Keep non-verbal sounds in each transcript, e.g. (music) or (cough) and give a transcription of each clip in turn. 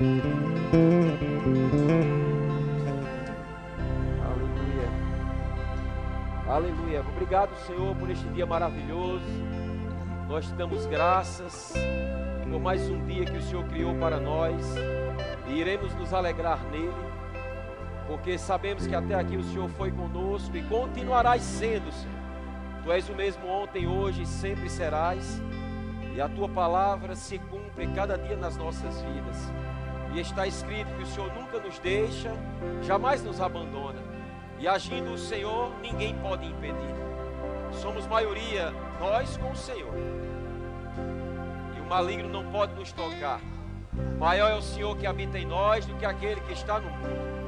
Aleluia. Aleluia. Obrigado, Senhor, por este dia maravilhoso. Nós te damos graças por mais um dia que o Senhor criou para nós e iremos nos alegrar nele, porque sabemos que até aqui o Senhor foi conosco e continuarás sendo, Senhor. Tu és o mesmo ontem, hoje e sempre serás, e a tua palavra se cumpre cada dia nas nossas vidas. E está escrito que o Senhor nunca nos deixa, jamais nos abandona. E agindo o Senhor, ninguém pode impedir. Somos maioria, nós com o Senhor. E o maligno não pode nos tocar. Maior é o Senhor que habita em nós do que aquele que está no mundo.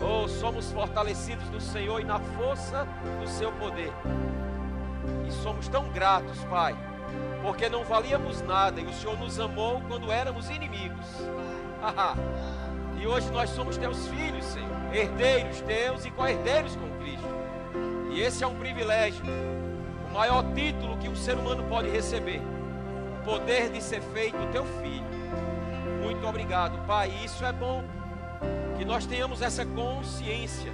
Oh, somos fortalecidos no Senhor e na força do seu poder. E somos tão gratos, Pai, porque não valíamos nada e o Senhor nos amou quando éramos inimigos. (laughs) e hoje nós somos teus filhos, Senhor, herdeiros teus e co-herdeiros com Cristo. E esse é um privilégio, o maior título que um ser humano pode receber: o poder de ser feito teu filho. Muito obrigado, Pai. Isso é bom que nós tenhamos essa consciência,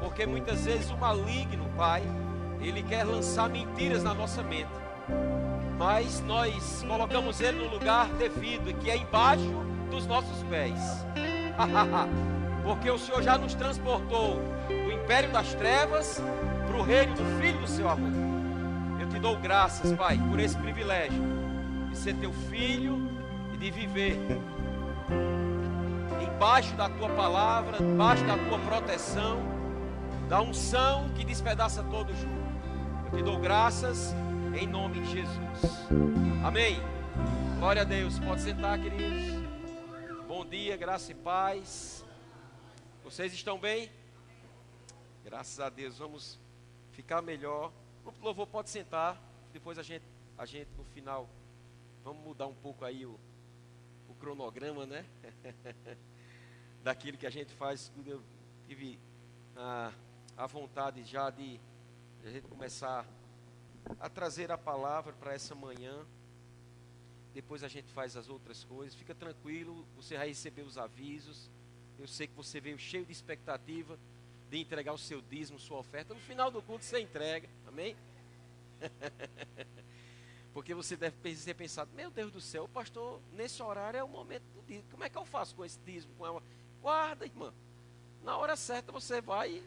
porque muitas vezes o maligno, Pai, ele quer lançar mentiras na nossa mente. Mas nós colocamos ele no lugar devido, que é embaixo dos nossos pés. (laughs) Porque o Senhor já nos transportou do império das trevas para o reino do Filho do seu amor. Eu te dou graças, Pai, por esse privilégio de ser teu filho e de viver embaixo da tua palavra, embaixo da tua proteção, da unção que despedaça todo jugo. Eu te dou graças em nome de Jesus. Amém. Glória a Deus. Pode sentar, queridos. Dia, graça e paz. Vocês estão bem? Graças a Deus. Vamos ficar melhor. O louvor pode sentar. Depois a gente, a gente no final, vamos mudar um pouco aí o, o cronograma, né? (laughs) Daquilo que a gente faz. Eu tive a, a vontade já de a gente começar a trazer a palavra para essa manhã. Depois a gente faz as outras coisas. Fica tranquilo, você vai receber os avisos. Eu sei que você veio cheio de expectativa de entregar o seu dízimo, sua oferta. No final do culto você entrega. Amém? (laughs) Porque você deve ter pensado, meu Deus do céu, pastor, nesse horário é o momento do dízimo. Como é que eu faço com esse dízimo? Com ela? Guarda, irmã. Na hora certa você vai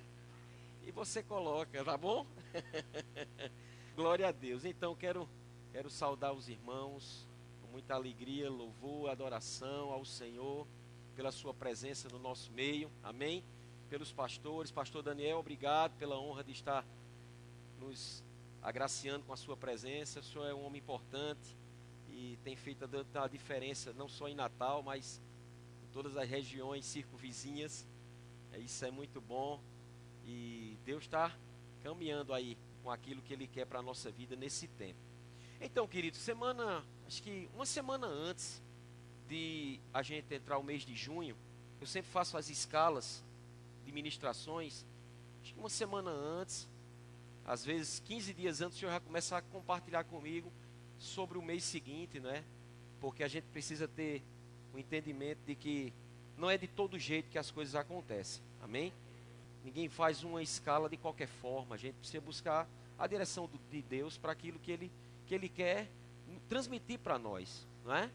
e você coloca, tá bom? (laughs) Glória a Deus. Então quero quero saudar os irmãos muita alegria, louvor, adoração ao Senhor pela sua presença no nosso meio. Amém. Pelos pastores, pastor Daniel, obrigado pela honra de estar nos agraciando com a sua presença. O senhor é um homem importante e tem feito a diferença não só em Natal, mas em todas as regiões circunvizinhas. Isso é muito bom. E Deus está caminhando aí com aquilo que Ele quer para a nossa vida nesse tempo. Então, querido, semana, acho que uma semana antes de a gente entrar o mês de junho, eu sempre faço as escalas de ministrações. Acho que uma semana antes, às vezes 15 dias antes, o senhor já começa a compartilhar comigo sobre o mês seguinte, né? Porque a gente precisa ter o entendimento de que não é de todo jeito que as coisas acontecem. Amém? Ninguém faz uma escala de qualquer forma. A gente precisa buscar a direção de Deus para aquilo que ele, que ele quer transmitir para nós, não é?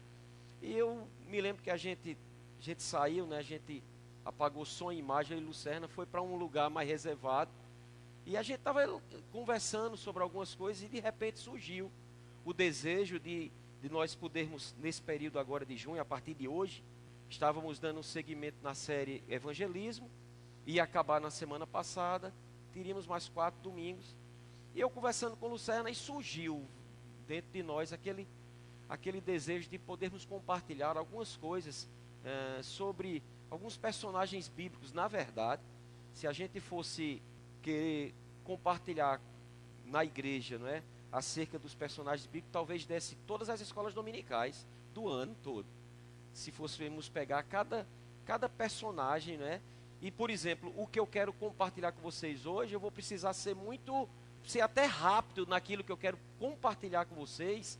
E eu me lembro que a gente, a gente saiu, né? A gente apagou som e imagem e Lucerna foi para um lugar mais reservado. E a gente estava conversando sobre algumas coisas e de repente surgiu o desejo de, de nós podermos, nesse período agora de junho, a partir de hoje, estávamos dando um segmento na série Evangelismo ia acabar na semana passada, teríamos mais quatro domingos. E eu conversando com Lucerna, e surgiu dentro de nós aquele, aquele desejo de podermos compartilhar algumas coisas é, sobre alguns personagens bíblicos. Na verdade, se a gente fosse querer compartilhar na igreja, não é? Acerca dos personagens bíblicos, talvez desse todas as escolas dominicais do ano todo. Se fôssemos pegar cada, cada personagem, não é? E, por exemplo, o que eu quero compartilhar com vocês hoje, eu vou precisar ser muito, ser até rápido naquilo que eu quero compartilhar com vocês,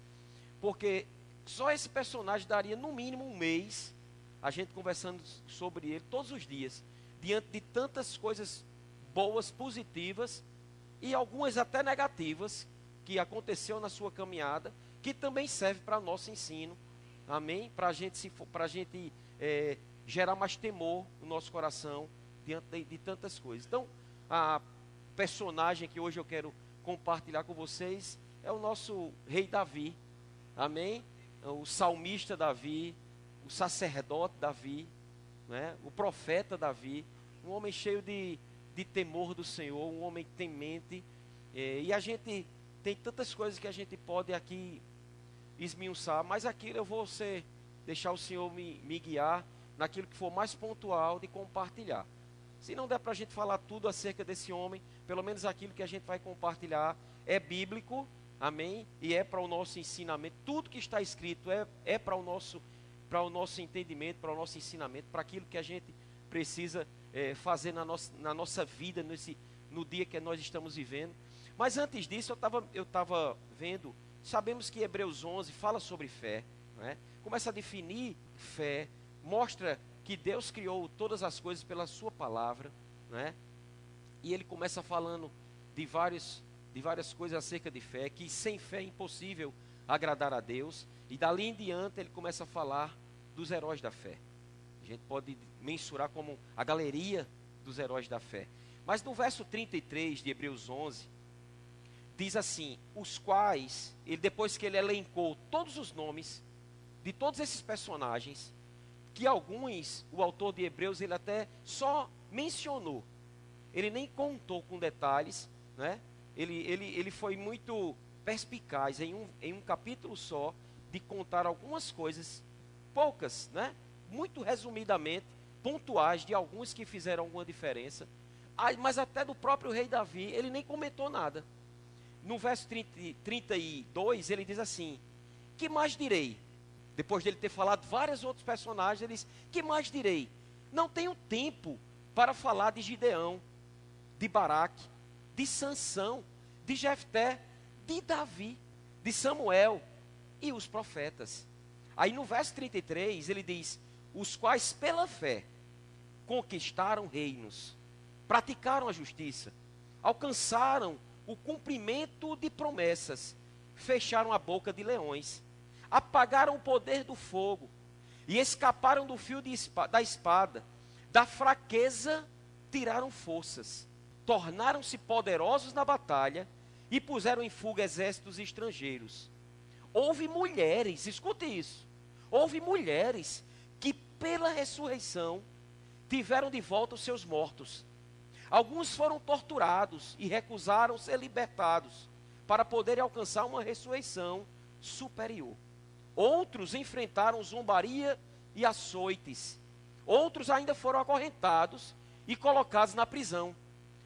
porque só esse personagem daria no mínimo um mês a gente conversando sobre ele todos os dias, diante de tantas coisas boas, positivas e algumas até negativas que aconteceu na sua caminhada, que também serve para nosso ensino, amém? Para gente a gente é, gerar mais temor no nosso coração diante de, de tantas coisas. Então, a personagem que hoje eu quero compartilhar com vocês é o nosso rei Davi, amém? O salmista Davi, o sacerdote Davi, né? o profeta Davi, um homem cheio de, de temor do Senhor, um homem temente. É, e a gente tem tantas coisas que a gente pode aqui esmiuçar, mas aquilo eu vou ser, deixar o Senhor me, me guiar naquilo que for mais pontual de compartilhar. Se não der para a gente falar tudo acerca desse homem, pelo menos aquilo que a gente vai compartilhar é bíblico, amém? E é para o nosso ensinamento. Tudo que está escrito é, é para o nosso para o nosso entendimento, para o nosso ensinamento, para aquilo que a gente precisa é, fazer na nossa, na nossa vida, nesse, no dia que nós estamos vivendo. Mas antes disso, eu estava eu tava vendo, sabemos que Hebreus 11 fala sobre fé, né? começa a definir fé, mostra que Deus criou todas as coisas pela sua palavra, né? E ele começa falando de vários de várias coisas acerca de fé, que sem fé é impossível agradar a Deus, e dali em diante ele começa a falar dos heróis da fé. A gente pode mensurar como a galeria dos heróis da fé. Mas no verso 33 de Hebreus 11, diz assim: os quais, ele, depois que ele elencou todos os nomes de todos esses personagens, que alguns, o autor de Hebreus, ele até só mencionou, ele nem contou com detalhes, né? ele, ele, ele foi muito perspicaz em um, em um capítulo só de contar algumas coisas, poucas, né? muito resumidamente, pontuais de alguns que fizeram alguma diferença, mas até do próprio rei Davi, ele nem comentou nada. No verso 30, 32, ele diz assim: Que mais direi? Depois dele ter falado vários outros personagens, ele diz: Que mais direi? Não tenho tempo para falar de Gideão, de Baraque, de Sansão, de Jefté, de Davi, de Samuel e os profetas. Aí no verso 33 ele diz: Os quais pela fé conquistaram reinos, praticaram a justiça, alcançaram o cumprimento de promessas, fecharam a boca de leões apagaram o poder do fogo e escaparam do fio da espada, da fraqueza tiraram forças, tornaram-se poderosos na batalha e puseram em fuga exércitos estrangeiros. Houve mulheres, escute isso, houve mulheres que pela ressurreição tiveram de volta os seus mortos. Alguns foram torturados e recusaram ser libertados para poderem alcançar uma ressurreição superior. Outros enfrentaram zombaria e açoites. Outros ainda foram acorrentados e colocados na prisão,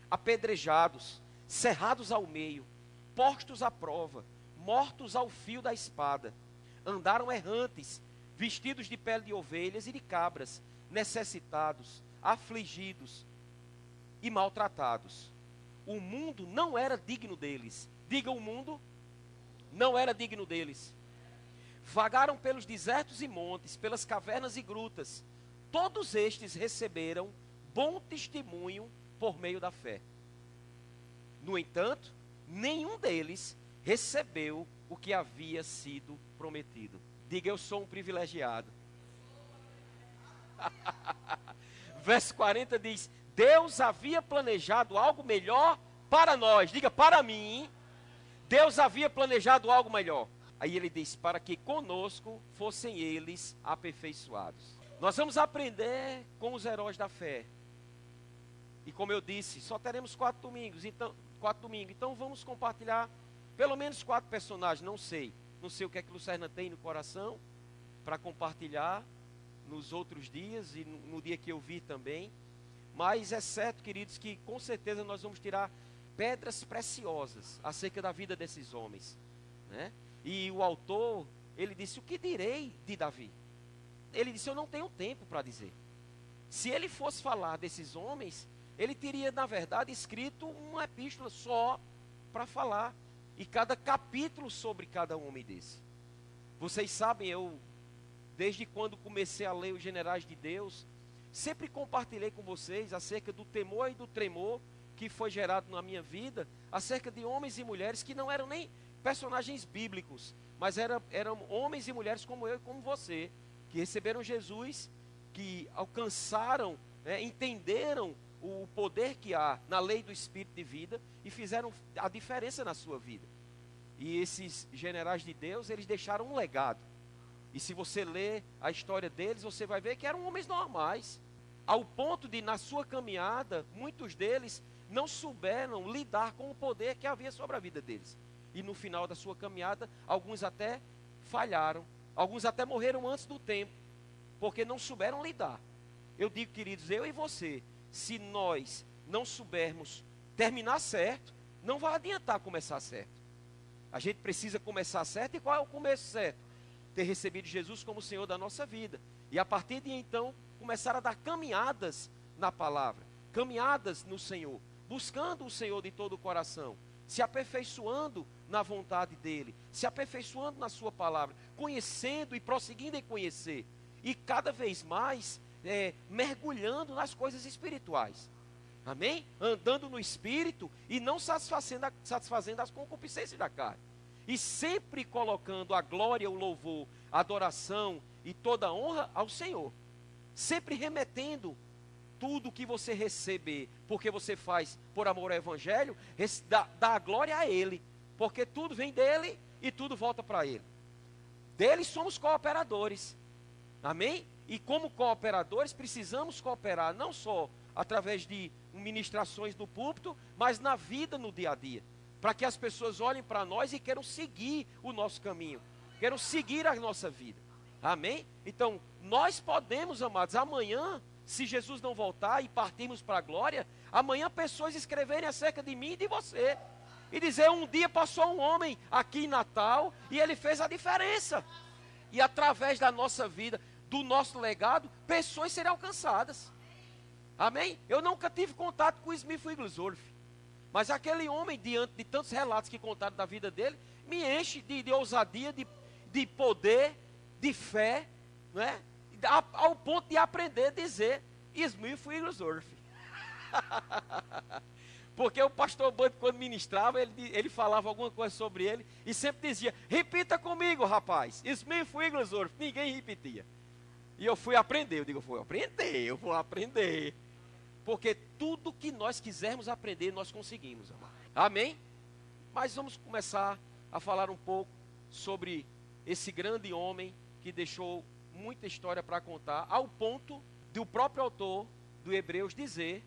apedrejados, cerrados ao meio, postos à prova, mortos ao fio da espada. Andaram errantes, vestidos de pele de ovelhas e de cabras, necessitados, afligidos e maltratados. O mundo não era digno deles. Diga o mundo, não era digno deles. Vagaram pelos desertos e montes, pelas cavernas e grutas. Todos estes receberam bom testemunho por meio da fé. No entanto, nenhum deles recebeu o que havia sido prometido. Diga, eu sou um privilegiado. (laughs) Verso 40 diz: Deus havia planejado algo melhor para nós. Diga, para mim, Deus havia planejado algo melhor. Aí ele diz: para que conosco fossem eles aperfeiçoados. Nós vamos aprender com os heróis da fé. E como eu disse, só teremos quatro domingos, então quatro domingos. Então vamos compartilhar pelo menos quatro personagens. Não sei, não sei o que é que Lucerna tem no coração para compartilhar nos outros dias e no, dia que eu vi também. Mas é certo, queridos, que com certeza nós vamos tirar pedras preciosas acerca da vida desses homens, né? E o autor, ele disse: O que direi de Davi? Ele disse: Eu não tenho tempo para dizer. Se ele fosse falar desses homens, ele teria, na verdade, escrito uma epístola só para falar. E cada capítulo sobre cada homem desse. Vocês sabem, eu desde quando comecei a ler os Generais de Deus, sempre compartilhei com vocês acerca do temor e do tremor que foi gerado na minha vida, acerca de homens e mulheres que não eram nem personagens bíblicos, mas eram, eram homens e mulheres como eu e como você, que receberam Jesus, que alcançaram, né, entenderam o poder que há na lei do Espírito de vida e fizeram a diferença na sua vida. E esses generais de Deus, eles deixaram um legado. E se você ler a história deles, você vai ver que eram homens normais. Ao ponto de, na sua caminhada, muitos deles não souberam lidar com o poder que havia sobre a vida deles. E no final da sua caminhada, alguns até falharam. Alguns até morreram antes do tempo, porque não souberam lidar. Eu digo, queridos, eu e você, se nós não soubermos terminar certo, não vai adiantar começar certo. A gente precisa começar certo. E qual é o começo certo? Ter recebido Jesus como Senhor da nossa vida. E a partir de então, começar a dar caminhadas na palavra, caminhadas no Senhor, buscando o Senhor de todo o coração, se aperfeiçoando na vontade dEle, se aperfeiçoando na Sua palavra, conhecendo e prosseguindo em conhecer, e cada vez mais é, mergulhando nas coisas espirituais. Amém? Andando no espírito e não satisfazendo, satisfazendo as concupiscências da carne. E sempre colocando a glória, o louvor, a adoração e toda a honra ao Senhor. Sempre remetendo tudo que você receber, porque você faz por amor ao Evangelho, dá, dá a glória a Ele. Porque tudo vem dele e tudo volta para Ele. Dele somos cooperadores. Amém? E como cooperadores, precisamos cooperar não só através de ministrações no púlpito, mas na vida no dia a dia. Para que as pessoas olhem para nós e queiram seguir o nosso caminho, queiram seguir a nossa vida. Amém? Então, nós podemos, amados, amanhã, se Jesus não voltar e partirmos para a glória, amanhã pessoas escreverem acerca de mim e de você. E dizer: um dia passou um homem aqui em Natal e ele fez a diferença. E através da nossa vida, do nosso legado, pessoas serão alcançadas. Amém? Eu nunca tive contato com Smith Wigglesworth. Mas aquele homem, diante de tantos relatos que contaram da vida dele, me enche de, de ousadia, de, de poder, de fé, não é? ao ponto de aprender a dizer Smith Wigglesworth. (laughs) Porque o pastor Bud, quando ministrava, ele, ele falava alguma coisa sobre ele e sempre dizia: Repita comigo, rapaz. Smith Wigglesworth. Ninguém repetia. E eu fui aprender. Eu digo: Eu vou aprender, eu vou aprender. Porque tudo que nós quisermos aprender, nós conseguimos. Amém? Mas vamos começar a falar um pouco sobre esse grande homem que deixou muita história para contar, ao ponto do próprio autor do Hebreus dizer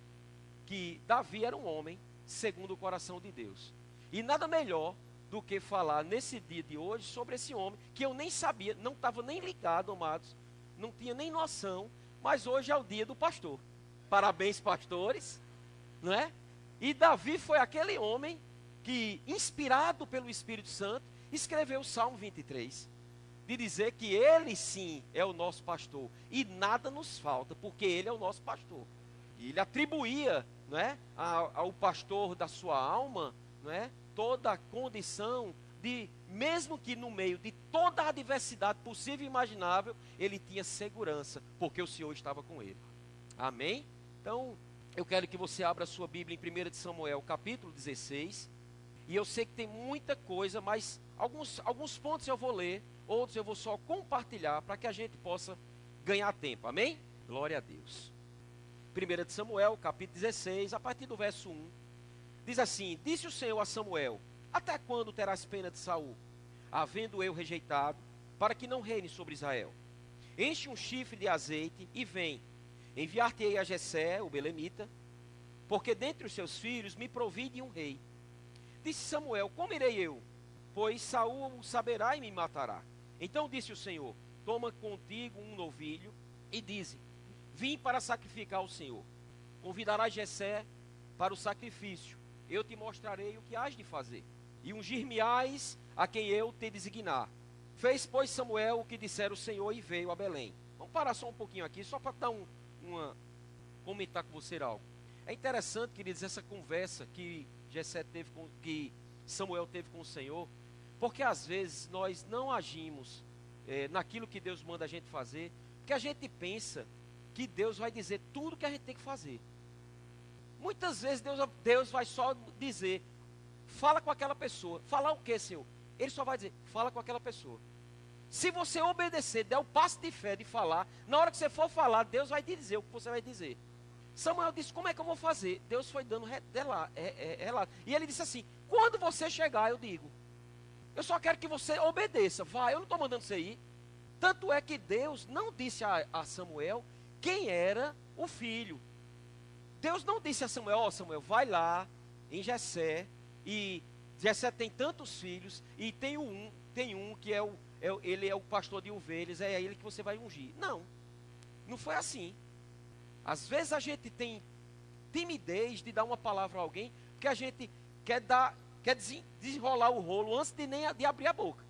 que Davi era um homem segundo o coração de Deus. E nada melhor do que falar nesse dia de hoje sobre esse homem que eu nem sabia, não estava nem ligado, amados, não tinha nem noção, mas hoje é o dia do pastor. Parabéns, pastores, não é? E Davi foi aquele homem que, inspirado pelo Espírito Santo, escreveu o Salmo 23. De dizer que ele sim é o nosso pastor. E nada nos falta, porque ele é o nosso pastor. Ele atribuía não é, ao pastor da sua alma não é, toda a condição de, mesmo que no meio de toda a adversidade possível e imaginável, ele tinha segurança, porque o Senhor estava com ele. Amém? Então, eu quero que você abra a sua Bíblia em 1 de Samuel, capítulo 16. E eu sei que tem muita coisa, mas alguns, alguns pontos eu vou ler, outros eu vou só compartilhar para que a gente possa ganhar tempo. Amém? Glória a Deus. 1 de Samuel, capítulo 16, a partir do verso 1. Diz assim: Disse o Senhor a Samuel: Até quando terás pena de Saul, havendo eu rejeitado, para que não reine sobre Israel? Enche um chifre de azeite e vem Enviar-te-ei a Jessé, o belemita, porque dentre os seus filhos me provide um rei. Disse Samuel: Como irei eu? Pois Saul saberá e me matará. Então disse o Senhor: Toma contigo um novilho e dize: Vim para sacrificar ao Senhor. Convidarás Jessé para o sacrifício. Eu te mostrarei o que hás de fazer. E ungir-me-ás a quem eu te designar. Fez, pois, Samuel o que dissera o Senhor e veio a Belém. Vamos parar só um pouquinho aqui, só para dar um, uma, comentar com você algo. É interessante, queridos, essa conversa que Jessé teve com, que Samuel teve com o Senhor, porque às vezes nós não agimos é, naquilo que Deus manda a gente fazer, porque a gente pensa que Deus vai dizer tudo que a gente tem que fazer. Muitas vezes Deus, Deus vai só dizer, fala com aquela pessoa. Falar o que, Senhor? Ele só vai dizer, fala com aquela pessoa. Se você obedecer, der o passo de fé de falar, na hora que você for falar, Deus vai te dizer o que você vai dizer. Samuel disse: Como é que eu vou fazer? Deus foi dando relato. E ele disse assim: Quando você chegar, eu digo. Eu só quero que você obedeça. Vai, eu não estou mandando você ir. Tanto é que Deus não disse a, a Samuel quem era o filho. Deus não disse a Samuel: Ó, oh, Samuel, vai lá em Jessé. E Jessé tem tantos filhos. E tem um, tem um que é o, é, ele é o pastor de ovelhas. É ele que você vai ungir. Não. Não foi assim. Às vezes a gente tem timidez de dar uma palavra a alguém, porque a gente quer dar, quer desenrolar o rolo antes de nem de abrir a boca.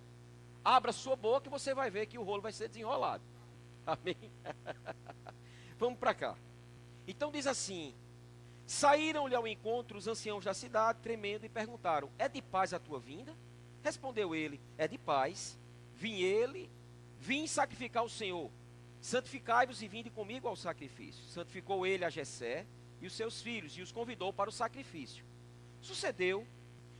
Abra sua boca e você vai ver que o rolo vai ser desenrolado. (laughs) Amém? (laughs) Vamos para cá. Então diz assim: Saíram-lhe ao encontro os anciãos da cidade, tremendo, e perguntaram: É de paz a tua vinda? Respondeu ele: É de paz. Vim ele, vim sacrificar o Senhor. Santificai-vos e vinde comigo ao sacrifício. Santificou ele a Jessé e os seus filhos e os convidou para o sacrifício. Sucedeu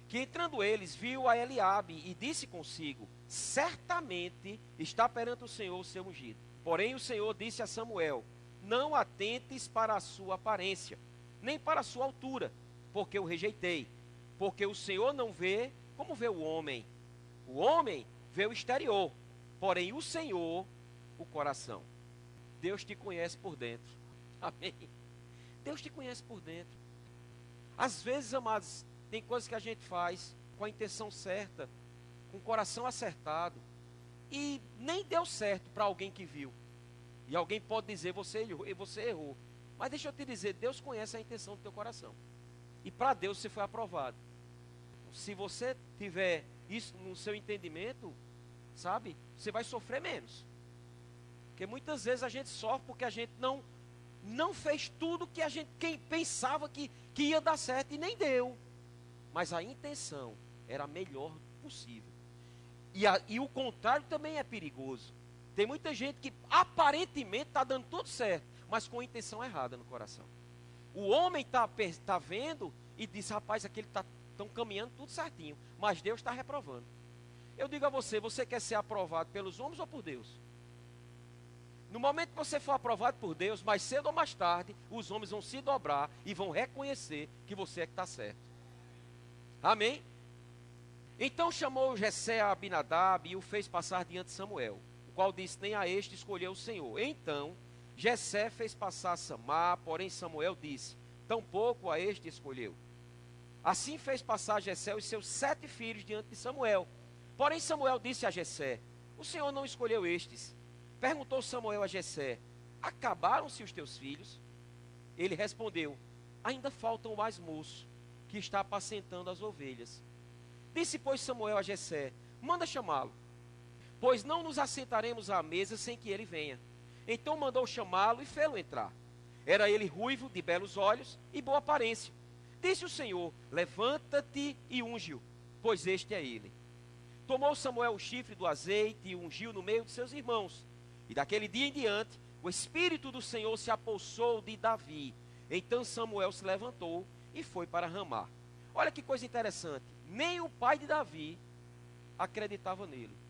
que entrando eles viu a Eliabe e disse consigo: Certamente está perante o Senhor o seu ungido. Porém o Senhor disse a Samuel: Não atentes para a sua aparência, nem para a sua altura, porque o rejeitei. Porque o Senhor não vê como vê o homem. O homem vê o exterior, porém o Senhor o coração. Deus te conhece por dentro. (laughs) Amém. Deus te conhece por dentro. Às vezes, amados, tem coisas que a gente faz com a intenção certa, com o coração acertado, e nem deu certo para alguém que viu. E alguém pode dizer, você errou, você errou. Mas deixa eu te dizer, Deus conhece a intenção do teu coração. E para Deus você foi aprovado. Se você tiver isso no seu entendimento, sabe, você vai sofrer menos. Porque muitas vezes a gente sofre porque a gente não não fez tudo que a gente quem pensava que, que ia dar certo e nem deu. Mas a intenção era a melhor possível. E, a, e o contrário também é perigoso. Tem muita gente que aparentemente está dando tudo certo, mas com intenção errada no coração. O homem está tá vendo e diz, rapaz, aquele está tão caminhando tudo certinho, mas Deus está reprovando. Eu digo a você, você quer ser aprovado pelos homens ou por Deus? No momento que você for aprovado por Deus, mais cedo ou mais tarde, os homens vão se dobrar e vão reconhecer que você é que está certo. Amém? Então chamou Jessé a Abinadab e o fez passar diante de Samuel, qual disse: Nem a este escolheu o Senhor. Então Jessé fez passar Samar, porém Samuel disse: Tampouco a este escolheu. Assim fez passar Jessé os seus sete filhos diante de Samuel. Porém Samuel disse a Jessé: O Senhor não escolheu estes Perguntou Samuel a Jessé: Acabaram-se os teus filhos? Ele respondeu: Ainda falta o mais moço, que está apacentando as ovelhas. Disse, pois, Samuel a Jessé: Manda chamá-lo, pois não nos assentaremos à mesa sem que ele venha. Então mandou chamá-lo e fê-lo entrar. Era ele ruivo, de belos olhos e boa aparência. Disse o Senhor: Levanta-te e unge-o, pois este é ele. Tomou Samuel o chifre do azeite e ungiu no meio de seus irmãos. E daquele dia em diante, o Espírito do Senhor se apossou de Davi. Então Samuel se levantou e foi para Ramá. Olha que coisa interessante. Nem o pai de Davi acreditava nele.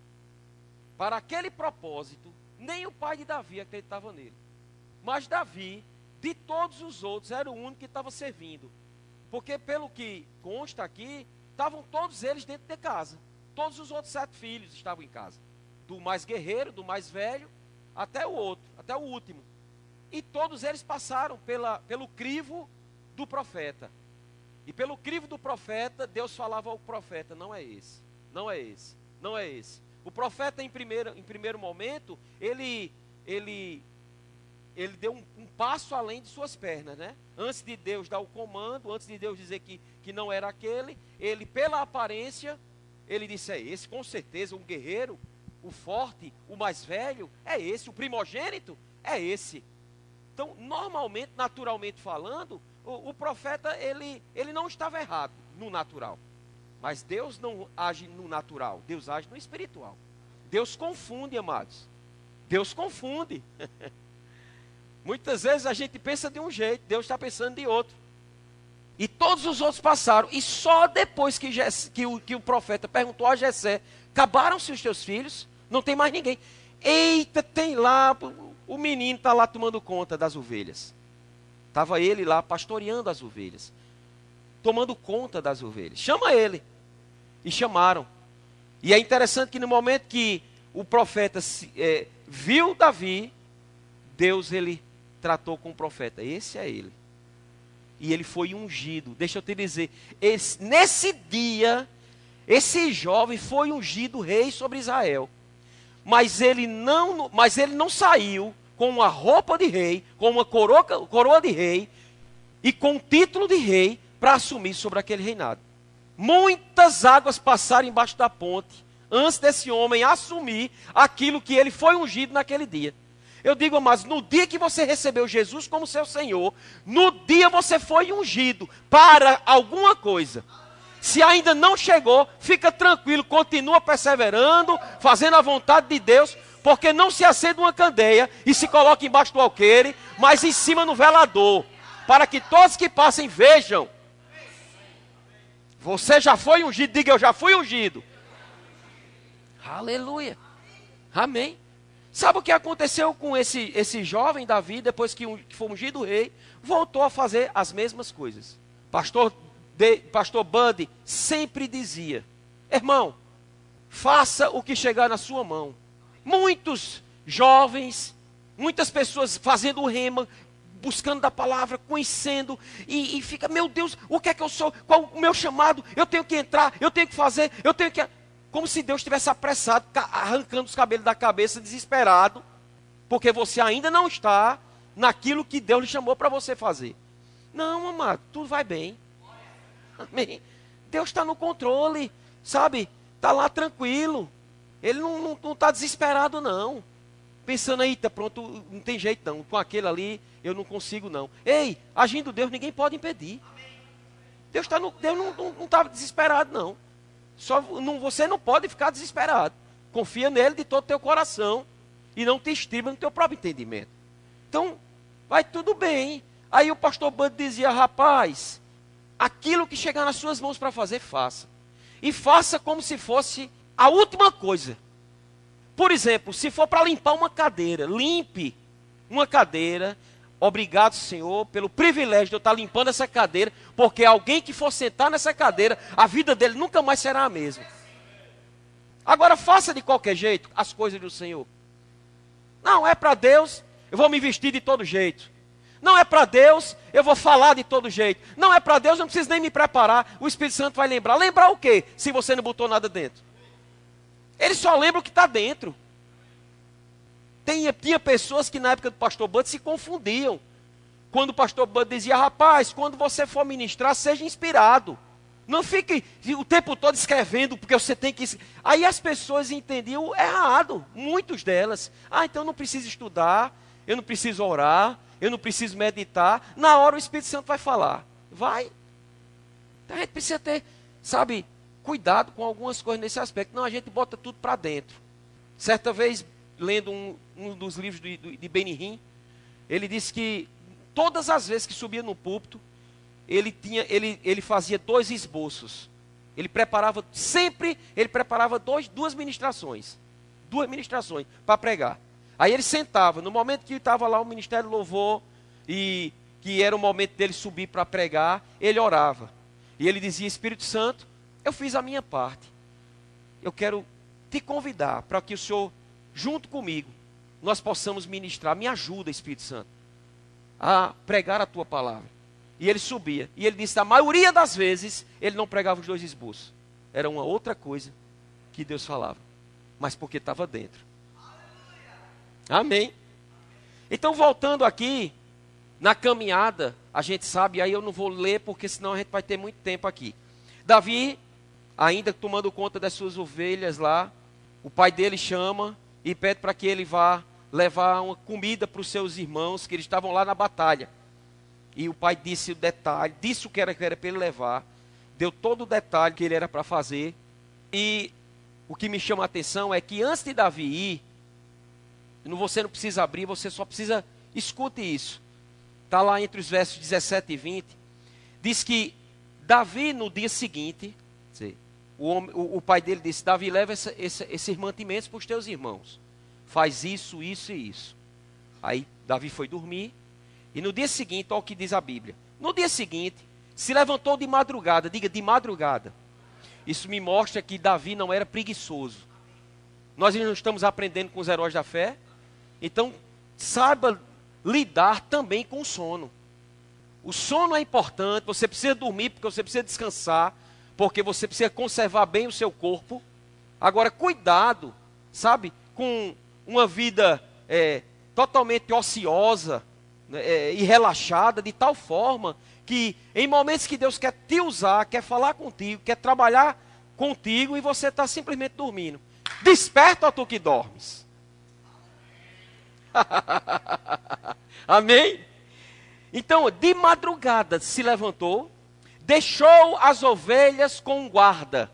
Para aquele propósito, nem o pai de Davi acreditava nele. Mas Davi, de todos os outros, era o único que estava servindo. Porque, pelo que consta aqui, estavam todos eles dentro de casa. Todos os outros sete filhos estavam em casa. Do mais guerreiro, do mais velho até o outro, até o último. E todos eles passaram pela, pelo crivo do profeta. E pelo crivo do profeta, Deus falava ao profeta: não é esse, não é esse, não é esse. O profeta, em primeiro, em primeiro momento, ele, ele, ele deu um, um, passo além de suas pernas, né? Antes de Deus dar o comando, antes de Deus dizer que, que não era aquele, ele, pela aparência, ele disse: é esse, com certeza, um guerreiro, o forte, o mais velho, é esse, o primogênito é esse. Então, normalmente, naturalmente falando, o, o, profeta ele, ele não estava errado no natural. Mas Deus não age no natural, Deus age no espiritual. Deus confunde, amados. Deus confunde. (laughs) Muitas vezes a gente pensa de um jeito, Deus está pensando de outro. E todos os outros passaram. E só depois que, que, o, que o profeta perguntou a Jessé, acabaram-se os teus filhos? Não tem mais ninguém. Eita, tem lá, o menino está lá tomando conta das ovelhas. Estava ele lá pastoreando as ovelhas. Tomando conta das ovelhas. Chama ele. E chamaram. E é interessante que no momento que o profeta é, viu Davi, Deus ele tratou com o profeta. Esse é ele e ele foi ungido. Deixa eu te dizer, esse, nesse dia, esse jovem foi ungido rei sobre Israel. Mas ele não, mas ele não saiu com uma roupa de rei, com uma coroa, coroa de rei e com um título de rei para assumir sobre aquele reinado. Muitas águas passaram embaixo da ponte antes desse homem assumir aquilo que ele foi ungido naquele dia. Eu digo, mas no dia que você recebeu Jesus como seu Senhor, no dia você foi ungido para alguma coisa. Se ainda não chegou, fica tranquilo, continua perseverando, fazendo a vontade de Deus, porque não se acende uma candeia e se coloca embaixo do alqueire, mas em cima no velador, para que todos que passem vejam. Você já foi ungido, diga eu já fui ungido. Aleluia. Amém. Sabe o que aconteceu com esse, esse jovem Davi, depois que, que foi ungido rei? Voltou a fazer as mesmas coisas. Pastor, de, Pastor Bud sempre dizia: irmão, faça o que chegar na sua mão. Muitos jovens, muitas pessoas fazendo o rema, buscando da palavra, conhecendo, e, e, fica, meu Deus, o que é que eu sou? Qual o meu chamado? Eu tenho que entrar, eu tenho que fazer, eu tenho que como se Deus estivesse apressado, arrancando os cabelos da cabeça, desesperado, porque você ainda não está naquilo que Deus lhe chamou para você fazer. Não, amado, tudo vai bem. Amém. Deus está no controle, sabe? Está lá tranquilo. Ele não está desesperado, não. Pensando aí, tá pronto, não tem jeito não. Com aquele ali, eu não consigo não. Ei, agindo Deus, ninguém pode impedir. Deus, tá no, Deus não está desesperado, não. Só não, você não pode ficar desesperado. Confia nele de todo o teu coração e não te estriba no teu próprio entendimento. Então, vai tudo bem. Aí o pastor Bud dizia: rapaz, aquilo que chegar nas suas mãos para fazer, faça. E faça como se fosse a última coisa. Por exemplo, se for para limpar uma cadeira, limpe uma cadeira Obrigado, Senhor, pelo privilégio de eu estar limpando essa cadeira, porque alguém que for sentar nessa cadeira, a vida dele nunca mais será a mesma. Agora faça de qualquer jeito as coisas do Senhor. Não é para Deus, eu vou me vestir de todo jeito. Não é para Deus, eu vou falar de todo jeito. Não é para Deus, eu não preciso nem me preparar. O Espírito Santo vai lembrar. Lembrar o quê? Se você não botou nada dentro. Ele só lembra o que está dentro. Tinha, tinha pessoas que na época do pastor Bud se confundiam. Quando o pastor Bud dizia, rapaz, quando você for ministrar, seja inspirado. Não fique o tempo todo escrevendo, porque você tem que. Aí as pessoas entendiam errado, muitos delas. Ah, então eu não preciso estudar, eu não preciso orar, eu não preciso meditar. Na hora o Espírito Santo vai falar. Vai. Então a gente precisa ter, sabe, cuidado com algumas coisas nesse aspecto. Não, a gente bota tudo para dentro. Certa vez, lendo um, um dos livros de, de Benihim, ele disse que todas as vezes que subia no púlpito, ele, tinha, ele, ele fazia dois esboços. Ele preparava, sempre ele preparava dois, duas ministrações. Duas ministrações para pregar. Aí ele sentava, no momento que estava lá o ministério louvor, e que era o momento dele subir para pregar, ele orava. E ele dizia: Espírito Santo, eu fiz a minha parte. Eu quero te convidar para que o Senhor junto comigo, nós possamos ministrar. Me ajuda, Espírito Santo, a pregar a tua palavra. E ele subia. E ele disse: a maioria das vezes, ele não pregava os dois esboços. Era uma outra coisa que Deus falava. Mas porque estava dentro. Amém. Então, voltando aqui, na caminhada, a gente sabe, aí eu não vou ler, porque senão a gente vai ter muito tempo aqui. Davi, ainda tomando conta das suas ovelhas lá, o pai dele chama e pede para que ele vá levar uma comida para os seus irmãos, que eles estavam lá na batalha. E o pai disse o detalhe, disse o que era, que era para ele levar, deu todo o detalhe que ele era para fazer. E o que me chama a atenção é que antes de Davi ir, você não precisa abrir, você só precisa escute isso. Está lá entre os versos 17 e 20. Diz que Davi, no dia seguinte, o, homem, o, o, pai dele disse: Davi, leva essa, essa, esses mantimentos para os teus irmãos. Faz isso, isso e isso. Aí Davi foi dormir. E no dia seguinte, olha o que diz a Bíblia. No dia seguinte, se levantou de madrugada. Diga, de madrugada. Isso me mostra que Davi não era preguiçoso. Nós não estamos aprendendo com os heróis da fé. Então, saiba lidar também com o sono. O sono é importante, você precisa dormir porque você precisa descansar, porque você precisa conservar bem o seu corpo. Agora, cuidado, sabe, com uma vida é, totalmente ociosa né, é, e relaxada, de tal forma que em momentos que Deus quer te usar, quer falar contigo, quer trabalhar contigo e você está simplesmente dormindo. Desperta, tu que dormes. (laughs) Amém? Então, de madrugada se levantou, deixou as ovelhas com guarda.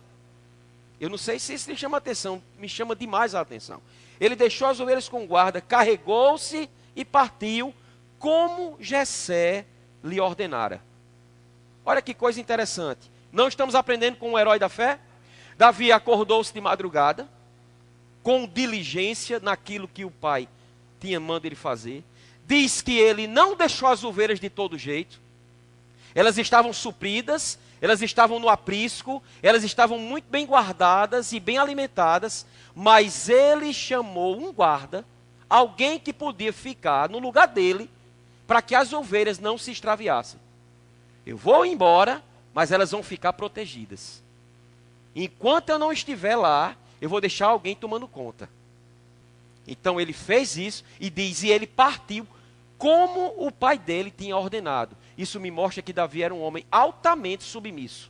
Eu não sei se isso lhe chama atenção, me chama demais a atenção. Ele deixou as ovelhas com guarda, carregou-se e partiu, como Jessé lhe ordenara. Olha que coisa interessante. Não estamos aprendendo com o herói da fé? Davi acordou-se de madrugada, com diligência naquilo que o pai tinha mandado ele fazer. Diz que ele não deixou as ovelhas de todo jeito. Elas estavam supridas, elas estavam no aprisco, elas estavam muito bem guardadas e bem alimentadas, mas ele chamou um guarda, alguém que podia ficar no lugar dele, para que as ovelhas não se extraviassem. Eu vou embora, mas elas vão ficar protegidas. Enquanto eu não estiver lá, eu vou deixar alguém tomando conta. Então ele fez isso e diz: e ele partiu como o pai dele tinha ordenado. Isso me mostra que Davi era um homem altamente submisso.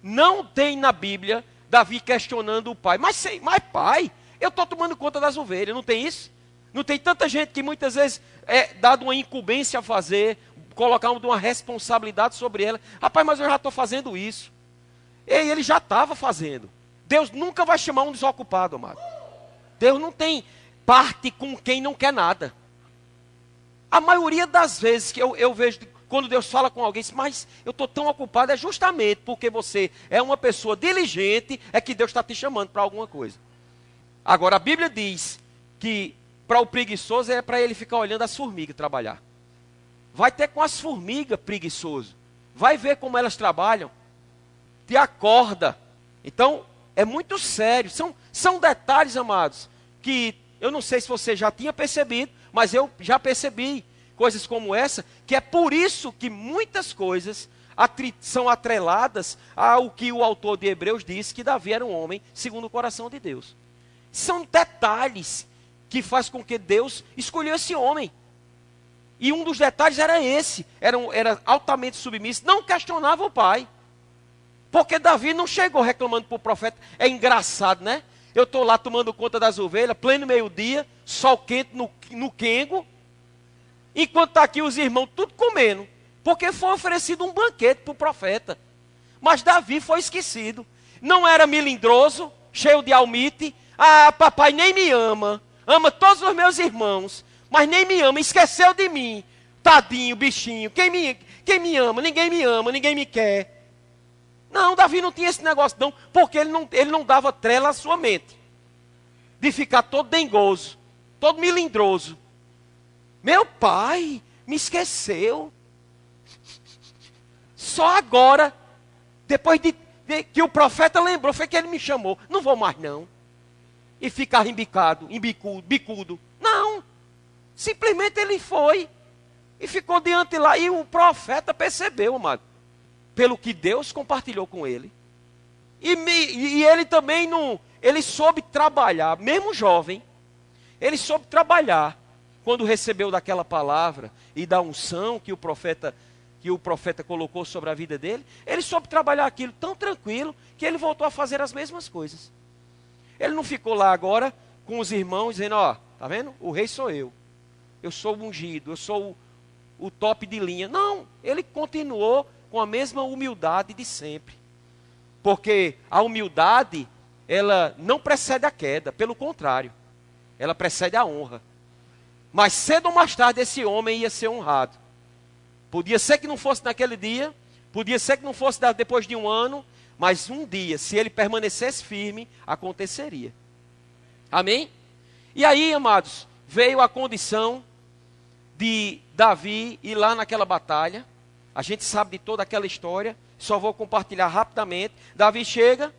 Não tem na Bíblia Davi questionando o pai. Mas, sei, mas pai, eu estou tomando conta das ovelhas, não tem isso? Não tem tanta gente que muitas vezes é dado uma incumbência a fazer, colocar uma responsabilidade sobre ela. Rapaz, mas eu já estou fazendo isso. E ele já estava fazendo. Deus nunca vai chamar um desocupado, amado. Deus não tem parte com quem não quer nada. A maioria das vezes que eu, eu vejo, quando Deus fala com alguém, mas eu estou tão ocupado, é justamente porque você é uma pessoa diligente, é que Deus está te chamando para alguma coisa. Agora, a Bíblia diz que para o preguiçoso é para ele ficar olhando as formigas trabalhar. Vai ter com as formigas preguiçoso. Vai ver como elas trabalham. Te acorda. Então, é muito sério. São, são detalhes, amados, que eu não sei se você já tinha percebido, mas eu já percebi coisas como essa, que é por isso que muitas coisas são atreladas ao que o autor de Hebreus disse que Davi era um homem segundo o coração de Deus. São detalhes que faz com que Deus escolheu esse homem. E um dos detalhes era esse, era, era altamente submisso, não questionava o pai. Porque Davi não chegou reclamando para o profeta. É engraçado, né? Eu estou lá tomando conta das ovelhas, pleno meio-dia, sol quente no, no quengo. Enquanto está aqui os irmãos tudo comendo. Porque foi oferecido um banquete para o profeta. Mas Davi foi esquecido. Não era melindroso, cheio de almite. Ah, papai nem me ama. Ama todos os meus irmãos. Mas nem me ama. Esqueceu de mim. Tadinho, bichinho. Quem me, quem me ama? Ninguém me ama, ninguém me quer. Não, Davi não tinha esse negócio, não, porque ele não, ele não dava trela à sua mente. De ficar todo dengoso, todo milindroso. Meu pai me esqueceu. Só agora, depois de, de, que o profeta lembrou, foi que ele me chamou. Não vou mais, não. E ficar embicado, embicudo, bicudo. Não. Simplesmente ele foi. E ficou diante lá. E o profeta percebeu, amado pelo que Deus compartilhou com ele. E, me, e ele também não, ele soube trabalhar, mesmo jovem, ele soube trabalhar quando recebeu daquela palavra e da unção que o profeta que o profeta colocou sobre a vida dele, ele soube trabalhar aquilo tão tranquilo que ele voltou a fazer as mesmas coisas. Ele não ficou lá agora com os irmãos dizendo, ó, tá vendo? O rei sou eu. Eu sou o ungido, eu sou o, o top de linha. Não, ele continuou com a mesma humildade de sempre. Porque a humildade ela não precede a queda, pelo contrário, ela precede a honra. Mas cedo ou mais tarde esse homem ia ser honrado. Podia ser que não fosse naquele dia, podia ser que não fosse depois de um ano, mas um dia, se ele permanecesse firme, aconteceria. Amém? E aí, amados, veio a condição de Davi ir lá naquela batalha. A gente sabe de toda aquela história, só vou compartilhar rapidamente. Davi chega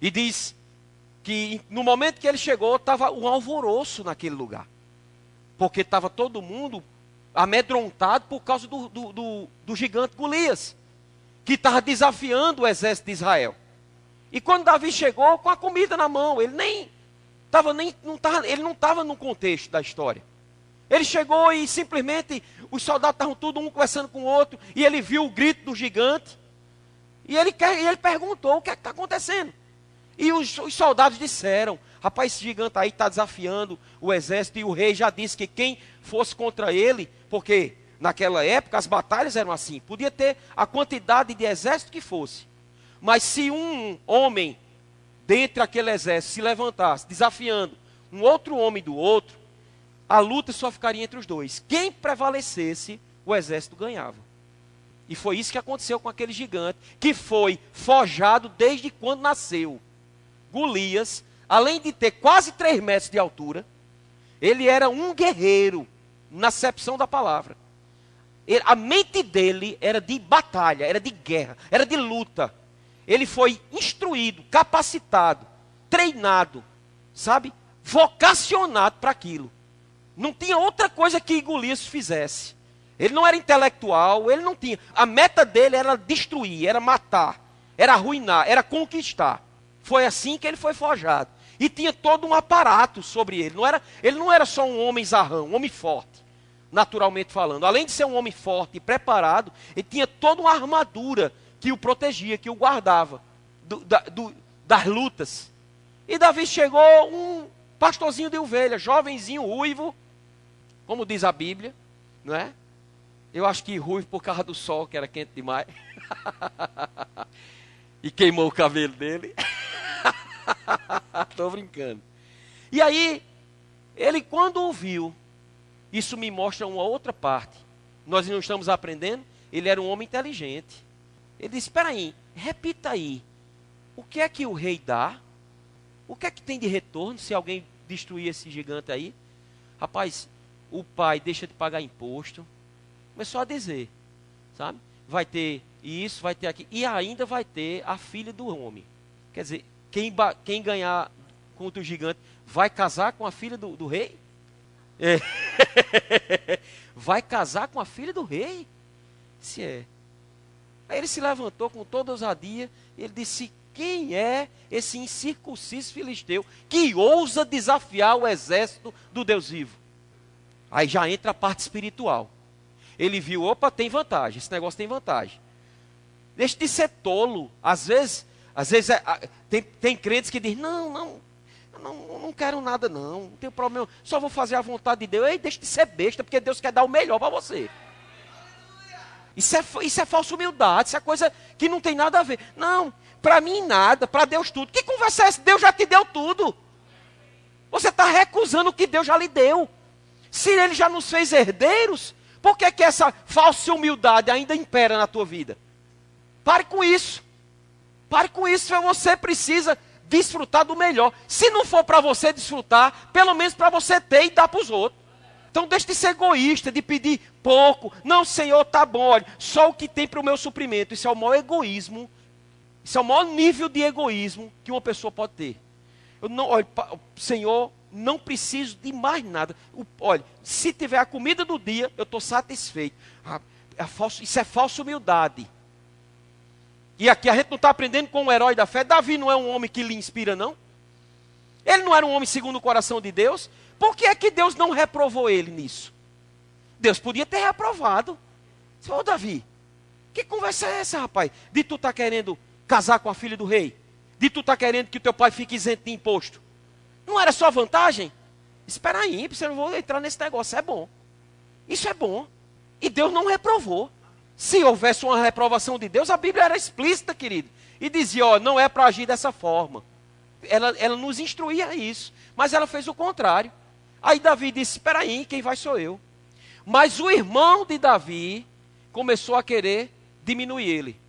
e diz que no momento que ele chegou, estava um alvoroço naquele lugar. Porque estava todo mundo amedrontado por causa do, do, do, do gigante Golias, que estava desafiando o exército de Israel. E quando Davi chegou com a comida na mão, ele nem tava nem não ele não estava no contexto da história. Ele chegou e simplesmente os soldados estavam todos um conversando com o outro e ele viu o grito do gigante. E ele, ele perguntou o que é está acontecendo. E os, os, soldados disseram: Rapaz, esse gigante aí está desafiando o exército. E o rei já disse que quem fosse contra ele porque naquela época as batalhas eram assim: podia ter a quantidade de exército que fosse, mas se um homem dentre aquele exército se levantasse, desafiando um outro homem do outro, a luta só ficaria entre os dois. Quem prevalecesse, o exército ganhava. E foi isso que aconteceu com aquele gigante, que foi forjado desde quando nasceu. Golias, além de ter quase 3 metros de altura, ele era um guerreiro na acepção da palavra. Ele, a mente dele era de batalha, era de guerra, era de luta. Ele foi instruído, capacitado, treinado, sabe? Vocacionado para aquilo. Não tinha outra coisa que Golias fizesse. Ele não era intelectual, ele não tinha. A meta dele era destruir, era matar, era arruinar, era conquistar. Foi assim que ele foi forjado. E tinha todo um aparato sobre ele. Não era, ele não era só um homem zarrão, um homem forte, naturalmente falando. Além de ser um homem forte e preparado, ele tinha toda uma armadura que o protegia, que o guardava do, da, do, das lutas. E Davi chegou um pastorzinho de ovelha, jovenzinho, ruivo, como diz a Bíblia, não é? Eu acho que ruivo por causa do sol, que era quente demais. (laughs) e queimou o cabelo dele. (laughs) (laughs) Estou brincando. E aí, ele quando ouviu, isso me mostra uma outra parte. Nós não estamos aprendendo. Ele era um homem inteligente. Ele disse: Espera aí, repita aí. O que é que o rei dá? O que é que tem de retorno se alguém destruir esse gigante aí? Rapaz, o pai deixa de pagar imposto. Começou a dizer, sabe? Vai ter isso, vai ter aqui. E ainda vai ter a filha do homem. Quer dizer, quem, quem ganhar contra o gigante vai casar com a filha do, do rei? É. (laughs) vai casar com a filha do rei? Se é. Aí ele se levantou com toda ousadia e ele disse: Quem é esse incircunciso filisteu que ousa desafiar o exército do Deus vivo? Aí já entra a parte espiritual. Ele viu: opa, tem vantagem, esse negócio tem vantagem. Deixe de ser tolo. Às vezes às vezes é, tem, tem crentes que dizem, não, não, não, não quero nada não, não tem problema, só vou fazer a vontade de Deus. Ei, deixa de ser besta, porque Deus quer dar o melhor para você. Isso é, isso é falsa humildade, isso é coisa que não tem nada a ver. Não, para mim nada, para Deus tudo. Que conversa é essa? Deus já te deu tudo. Você está recusando o que Deus já lhe deu. Se Ele já nos fez herdeiros, por que, que essa falsa humildade ainda impera na tua vida? Pare com isso. Pare com isso, você precisa desfrutar do melhor. Se não for para você desfrutar, pelo menos para você ter e dar para os outros. Então deixe de ser egoísta, de pedir pouco. Não, Senhor, tá bom, olha, só o que tem para o meu suprimento. Isso é o maior egoísmo. Isso é o maior nível de egoísmo que uma pessoa pode ter. Eu não, olha, Senhor, não preciso de mais nada. olha, se tiver a comida do dia, eu estou satisfeito. Ah, é falso, isso é falsa humildade. E aqui a gente não está aprendendo com o herói da fé. Davi não é um homem que lhe inspira, não? Ele não era um homem segundo o coração de Deus? Por que é que Deus não reprovou ele nisso? Deus podia ter reprovado. Ô Davi, que conversa é essa, rapaz? De tu estar tá querendo casar com a filha do rei? De tu estar tá querendo que o teu pai fique isento de imposto? Não era só vantagem? Espera aí, você não vou entrar nesse negócio. É bom. Isso é bom. E Deus não reprovou. Se houvesse uma reprovação de Deus, a Bíblia era explícita, querido. E dizia, ó, não é para agir dessa forma. ela, ela nos instruía isso, mas ela fez o contrário. Aí Davi disse: Espera aí, quem vai sou eu. Mas o irmão de Davi começou a querer diminuir ele.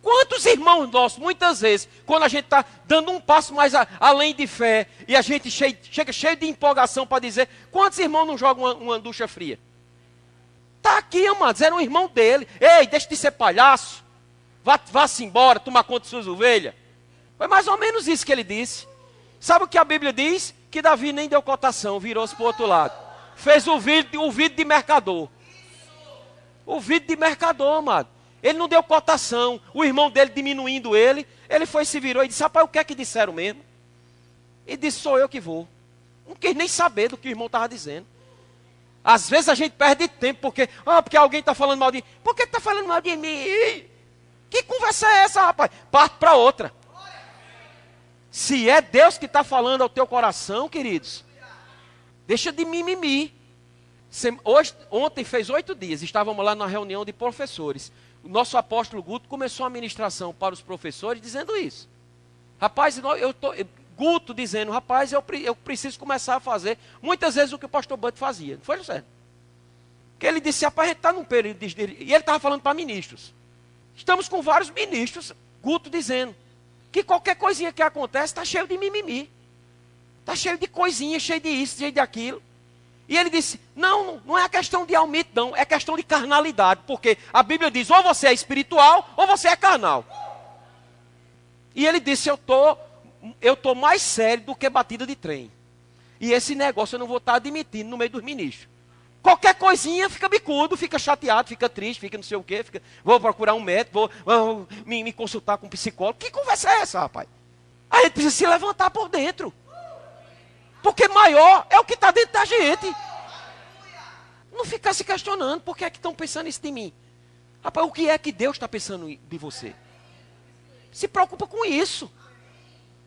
Quantos irmãos nossos, muitas vezes, quando a gente está dando um passo mais a, além de fé e a gente cheio, chega cheio de empolgação para dizer, quantos irmãos não jogam uma, uma ducha fria? Está aqui, amados, era um irmão dele. Ei, deixa de ser palhaço. Vá-se vá embora, tomar conta de suas ovelhas. Foi mais ou menos isso que ele disse. Sabe o que a Bíblia diz? Que Davi nem deu cotação, virou-se para o outro lado. Fez o vídeo, o vídeo de mercador. O vídeo de mercador, amado. Ele não deu cotação. O irmão dele diminuindo ele. Ele foi, se virou e disse: Rapaz, o que é que disseram mesmo? E disse: Sou eu que vou. Não quis nem saber do que o irmão estava dizendo. Às vezes a gente perde tempo porque, ah, porque alguém está falando mal de mim. Por que está falando mal de mim? Que conversa é essa, rapaz? Parte para outra. Se é Deus que está falando ao teu coração, queridos, deixa de mimimi. Hoje, ontem fez oito dias, estávamos lá na reunião de professores o nosso apóstolo Guto começou a ministração para os professores dizendo isso. Rapaz, eu tô, Guto dizendo, rapaz, eu, eu preciso começar a fazer muitas vezes o que o pastor Bud fazia. Não foi, José? Que ele disse, rapaz, a gente está num período de, E ele estava falando para ministros. Estamos com vários ministros, Guto dizendo, que qualquer coisinha que acontece está cheio de mimimi. Está cheio de coisinha, cheio de isso, cheio de aquilo. E ele disse: não, não é questão de aumento, não, é questão de carnalidade, porque a Bíblia diz: ou você é espiritual ou você é carnal. E ele disse: eu tô, eu tô mais sério do que batida de trem. E esse negócio eu não vou estar admitindo no meio dos ministros. Qualquer coisinha fica bicudo, fica chateado, fica triste, fica não sei o quê, fica, vou procurar um médico, vou, vou me, me consultar com um psicólogo. Que conversa é essa, rapaz? A gente precisa se levantar por dentro. Porque maior é o que está dentro da gente. Não ficar se questionando, por que é que estão pensando isso de mim? Rapaz, o que é que Deus está pensando de você? Se preocupa com isso.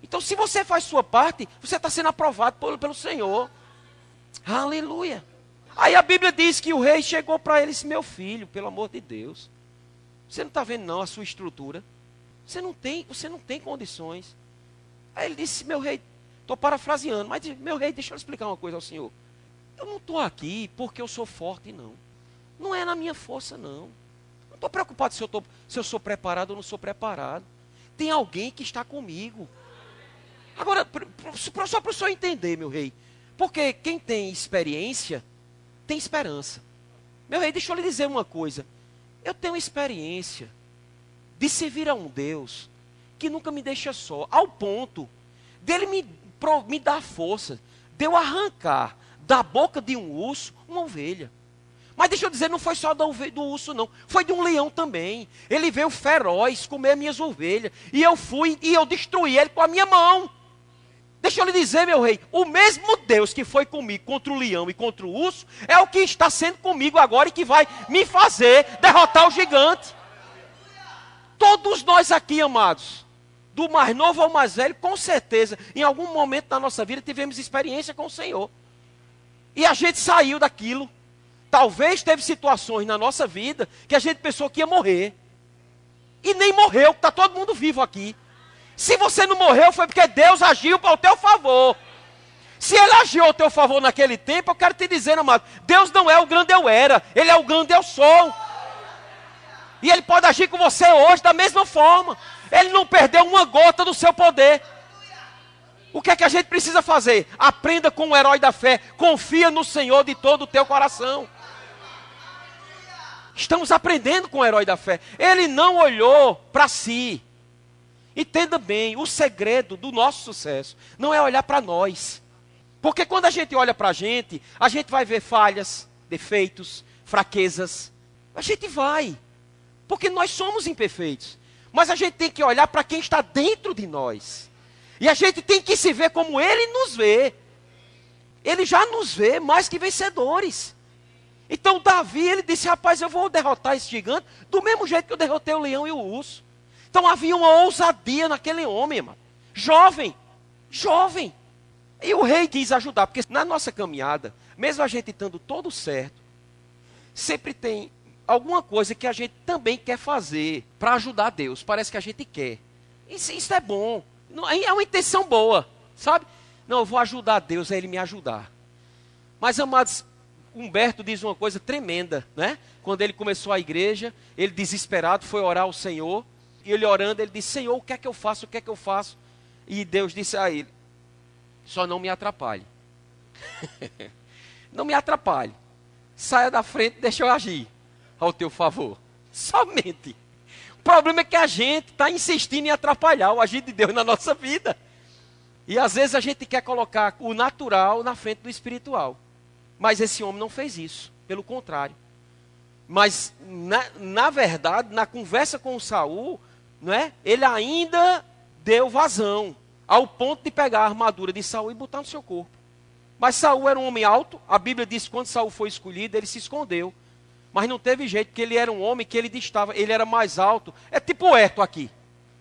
Então, se você faz sua parte, você está sendo aprovado pelo, pelo Senhor. Aleluia. Aí a Bíblia diz que o rei chegou para ele e disse: Meu filho, pelo amor de Deus, você não está vendo não a sua estrutura? Você não tem, você não tem condições. Aí ele disse: Meu rei, Estou parafraseando, mas meu rei, deixa eu explicar uma coisa ao senhor. Eu não estou aqui porque eu sou forte, não. Não é na minha força, não. Não estou preocupado se eu, tô, se eu sou preparado ou não sou preparado. Tem alguém que está comigo. Agora, só para o senhor entender, meu rei. Porque quem tem experiência, tem esperança. Meu rei, deixa eu lhe dizer uma coisa. Eu tenho experiência de servir a um Deus que nunca me deixa só, ao ponto dele me me dá força de eu arrancar da boca de um urso uma ovelha. Mas deixa eu dizer, não foi só do, do urso, não. Foi de um leão também. Ele veio feroz comer minhas ovelhas. E eu fui e eu destruí ele com a minha mão. Deixa eu lhe dizer, meu rei, o mesmo Deus que foi comigo contra o leão e contra o urso, é o que está sendo comigo agora e que vai me fazer derrotar o gigante. Todos nós aqui, amados, do mais novo ao mais velho, com certeza, em algum momento da nossa vida tivemos experiência com o Senhor. E a gente saiu daquilo. Talvez teve situações na nossa vida que a gente pensou que ia morrer. E nem morreu, está todo mundo vivo aqui. Se você não morreu, foi porque Deus agiu para o teu favor. Se ele agiu ao teu favor naquele tempo, eu quero te dizer, amado, Deus não é o grande eu era, Ele é o grande eu sou. E Ele pode agir com você hoje da mesma forma. Ele não perdeu uma gota do seu poder. O que é que a gente precisa fazer? Aprenda com o herói da fé. Confia no Senhor de todo o teu coração. Estamos aprendendo com o herói da fé. Ele não olhou para si. Entenda bem, o segredo do nosso sucesso não é olhar para nós. Porque quando a gente olha para a gente, a gente vai ver falhas, defeitos, fraquezas. A gente vai. Porque nós somos imperfeitos. Mas a gente tem que olhar para quem está dentro de nós. E a gente tem que se ver como ele nos vê. Ele já nos vê mais que vencedores. Então Davi, ele disse: "Rapaz, eu vou derrotar esse gigante do mesmo jeito que eu derrotei o leão e o urso". Então havia uma ousadia naquele homem, mano. Jovem, jovem. E o rei quis ajudar, porque na nossa caminhada, mesmo a gente estando todo certo, sempre tem alguma coisa que a gente também quer fazer para ajudar Deus. Parece que a gente quer. Isso, isso, é bom. É uma intenção boa, sabe? Não, eu vou ajudar Deus a Ele me ajudar. Mas, amados, Humberto diz uma coisa tremenda, né? Quando ele começou a igreja, ele desesperado foi orar ao Senhor. E ele orando, ele disse: Senhor, o que é que eu faço? O que é que eu faço? E Deus disse a ele: Só não me atrapalhe. (laughs) não me atrapalhe. Saia da frente, deixa eu agir ao teu favor. (laughs) Somente. O problema é que a gente está insistindo em atrapalhar o agir de Deus na nossa vida. E às vezes a gente quer colocar o natural na frente do espiritual. Mas esse homem não fez isso, pelo contrário. Mas, na, na verdade, na conversa com Saul, não é? ele ainda deu vazão, ao ponto de pegar a armadura de Saul e botar no seu corpo. Mas Saul era um homem alto, a Bíblia diz que quando Saul foi escolhido, ele se escondeu. Mas não teve jeito, porque ele era um homem que ele distava, ele era mais alto. É tipo o Herto aqui.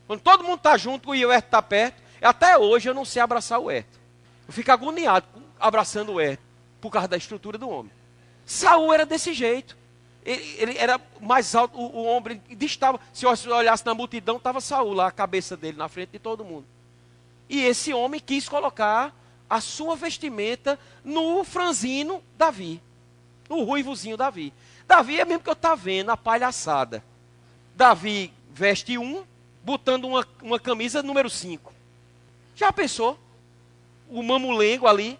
Quando todo mundo está junto e o Herto está perto, até hoje eu não sei abraçar o Herto. Eu fico agoniado abraçando o Herto, por causa da estrutura do homem. Saul era desse jeito. Ele, ele era mais alto, o, o homem distava. Se eu olhasse na multidão, estava Saul lá, a cabeça dele na frente de todo mundo. E esse homem quis colocar a sua vestimenta no franzino Davi. No ruivozinho Davi. Davi é mesmo que eu estou tá vendo a palhaçada. Davi veste um, botando uma, uma camisa número 5. Já pensou? O mamulengo ali,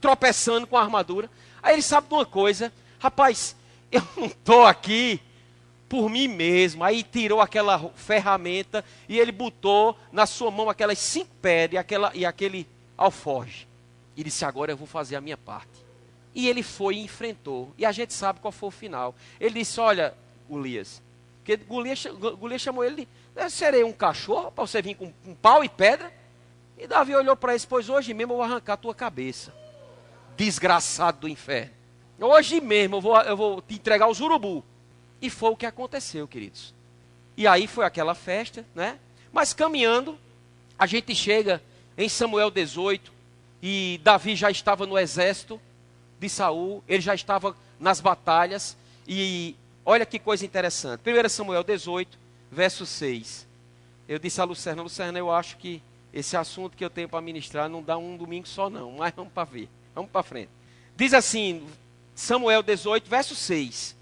tropeçando com a armadura. Aí ele sabe de uma coisa, rapaz, eu não estou aqui por mim mesmo. Aí tirou aquela ferramenta e ele botou na sua mão aquelas cinco pedras e, aquela, e aquele alforge. E disse: Agora eu vou fazer a minha parte. E ele foi e enfrentou. E a gente sabe qual foi o final. Ele disse: Olha, Golias. Porque Golias, chamou ele de: Serei um cachorro para você vir com pau e pedra? E Davi olhou para ele: Pois hoje mesmo eu vou arrancar a tua cabeça. Desgraçado do inferno. Hoje mesmo eu vou, eu vou te entregar os urubu. E foi o que aconteceu, queridos. E aí foi aquela festa, né? Mas caminhando, a gente chega em Samuel 18 e Davi já estava no exército de Saul, ele já estava nas batalhas e olha que coisa interessante. 1 Samuel 18, verso 6. Eu disse a Lucerna, Lucerna, eu acho que esse assunto que eu tenho para ministrar não dá um domingo só não, mas vamos para ver. Vamos para frente. Diz assim, Samuel 18, verso 6.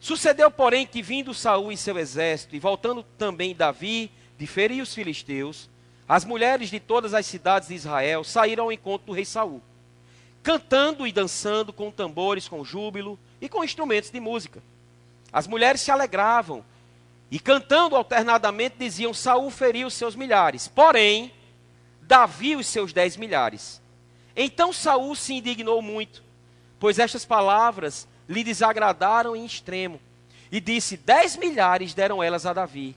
Sucedeu, porém, que vindo Saul e seu exército, e voltando também Davi de ferir os filisteus, as mulheres de todas as cidades de Israel saíram ao encontro do rei Saul, cantando e dançando com tambores, com júbilo e com instrumentos de música. As mulheres se alegravam e cantando alternadamente diziam: Saul feriu os seus milhares, porém Davi os seus dez milhares. Então Saul se indignou muito, pois estas palavras lhe desagradaram em extremo. E disse: Dez milhares deram elas a Davi,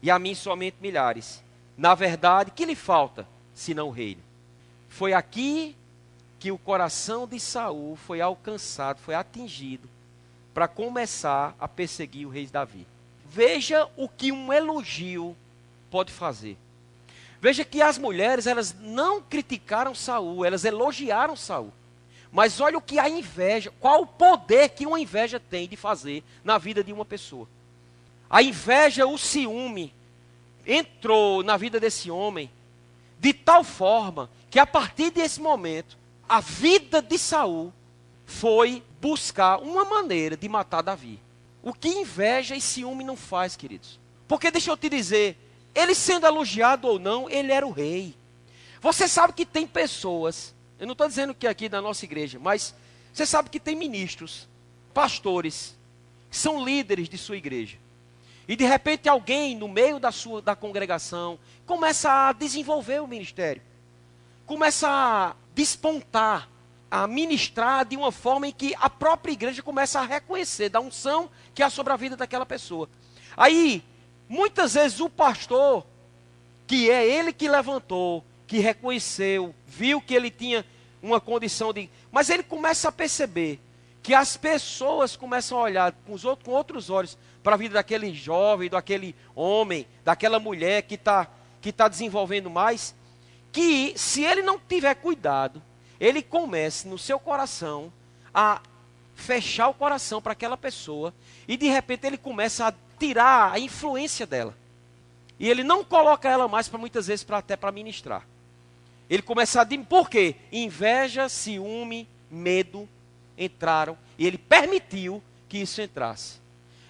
e a mim somente milhares. Na verdade, que lhe falta, senão o reino? Foi aqui que o coração de Saul foi alcançado, foi atingido, para começar a perseguir o rei Davi. Veja o que um elogio pode fazer. Veja que as mulheres, elas não criticaram Saul, elas elogiaram Saul. Mas olha o que a inveja, qual o poder que uma inveja tem de fazer na vida de uma pessoa. A inveja, o ciúme, entrou na vida desse homem de tal forma que a partir desse momento, a vida de Saul foi buscar uma maneira de matar Davi. O que inveja e ciúme não faz, queridos. Porque deixa eu te dizer, ele sendo elogiado ou não, ele era o rei. Você sabe que tem pessoas eu não estou dizendo que aqui da nossa igreja, mas você sabe que tem ministros, pastores, que são líderes de sua igreja. E de repente alguém no meio da sua da congregação começa a desenvolver o ministério. Começa a despontar, a ministrar de uma forma em que a própria igreja começa a reconhecer da unção que há sobre a vida daquela pessoa. Aí, muitas vezes o pastor, que é ele que levantou, que reconheceu, viu que ele tinha uma condição de. Mas ele começa a perceber que as pessoas começam a olhar com, os outros, com outros olhos para a vida daquele jovem, daquele homem, daquela mulher que está que tá desenvolvendo mais, que se ele não tiver cuidado, ele comece no seu coração a fechar o coração para aquela pessoa e de repente ele começa a tirar a influência dela. E ele não coloca ela mais para muitas vezes para até para ministrar. Ele começa a dizer, por quê? Inveja, ciúme, medo entraram e ele permitiu que isso entrasse.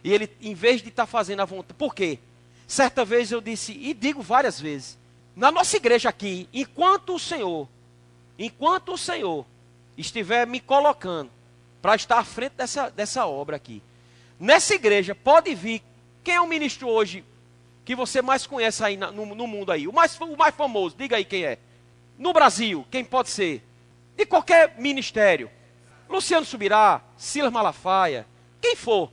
E ele, em vez de estar tá fazendo a vontade, por quê? Certa vez eu disse, e digo várias vezes, na nossa igreja aqui, enquanto o Senhor, enquanto o Senhor estiver me colocando para estar à frente dessa, dessa obra aqui, nessa igreja pode vir, quem é o ministro hoje que você mais conhece aí no, no mundo aí? O mais, o mais famoso, diga aí quem é. No Brasil, quem pode ser? De qualquer ministério. Luciano Subirá, Silas Malafaia, quem for,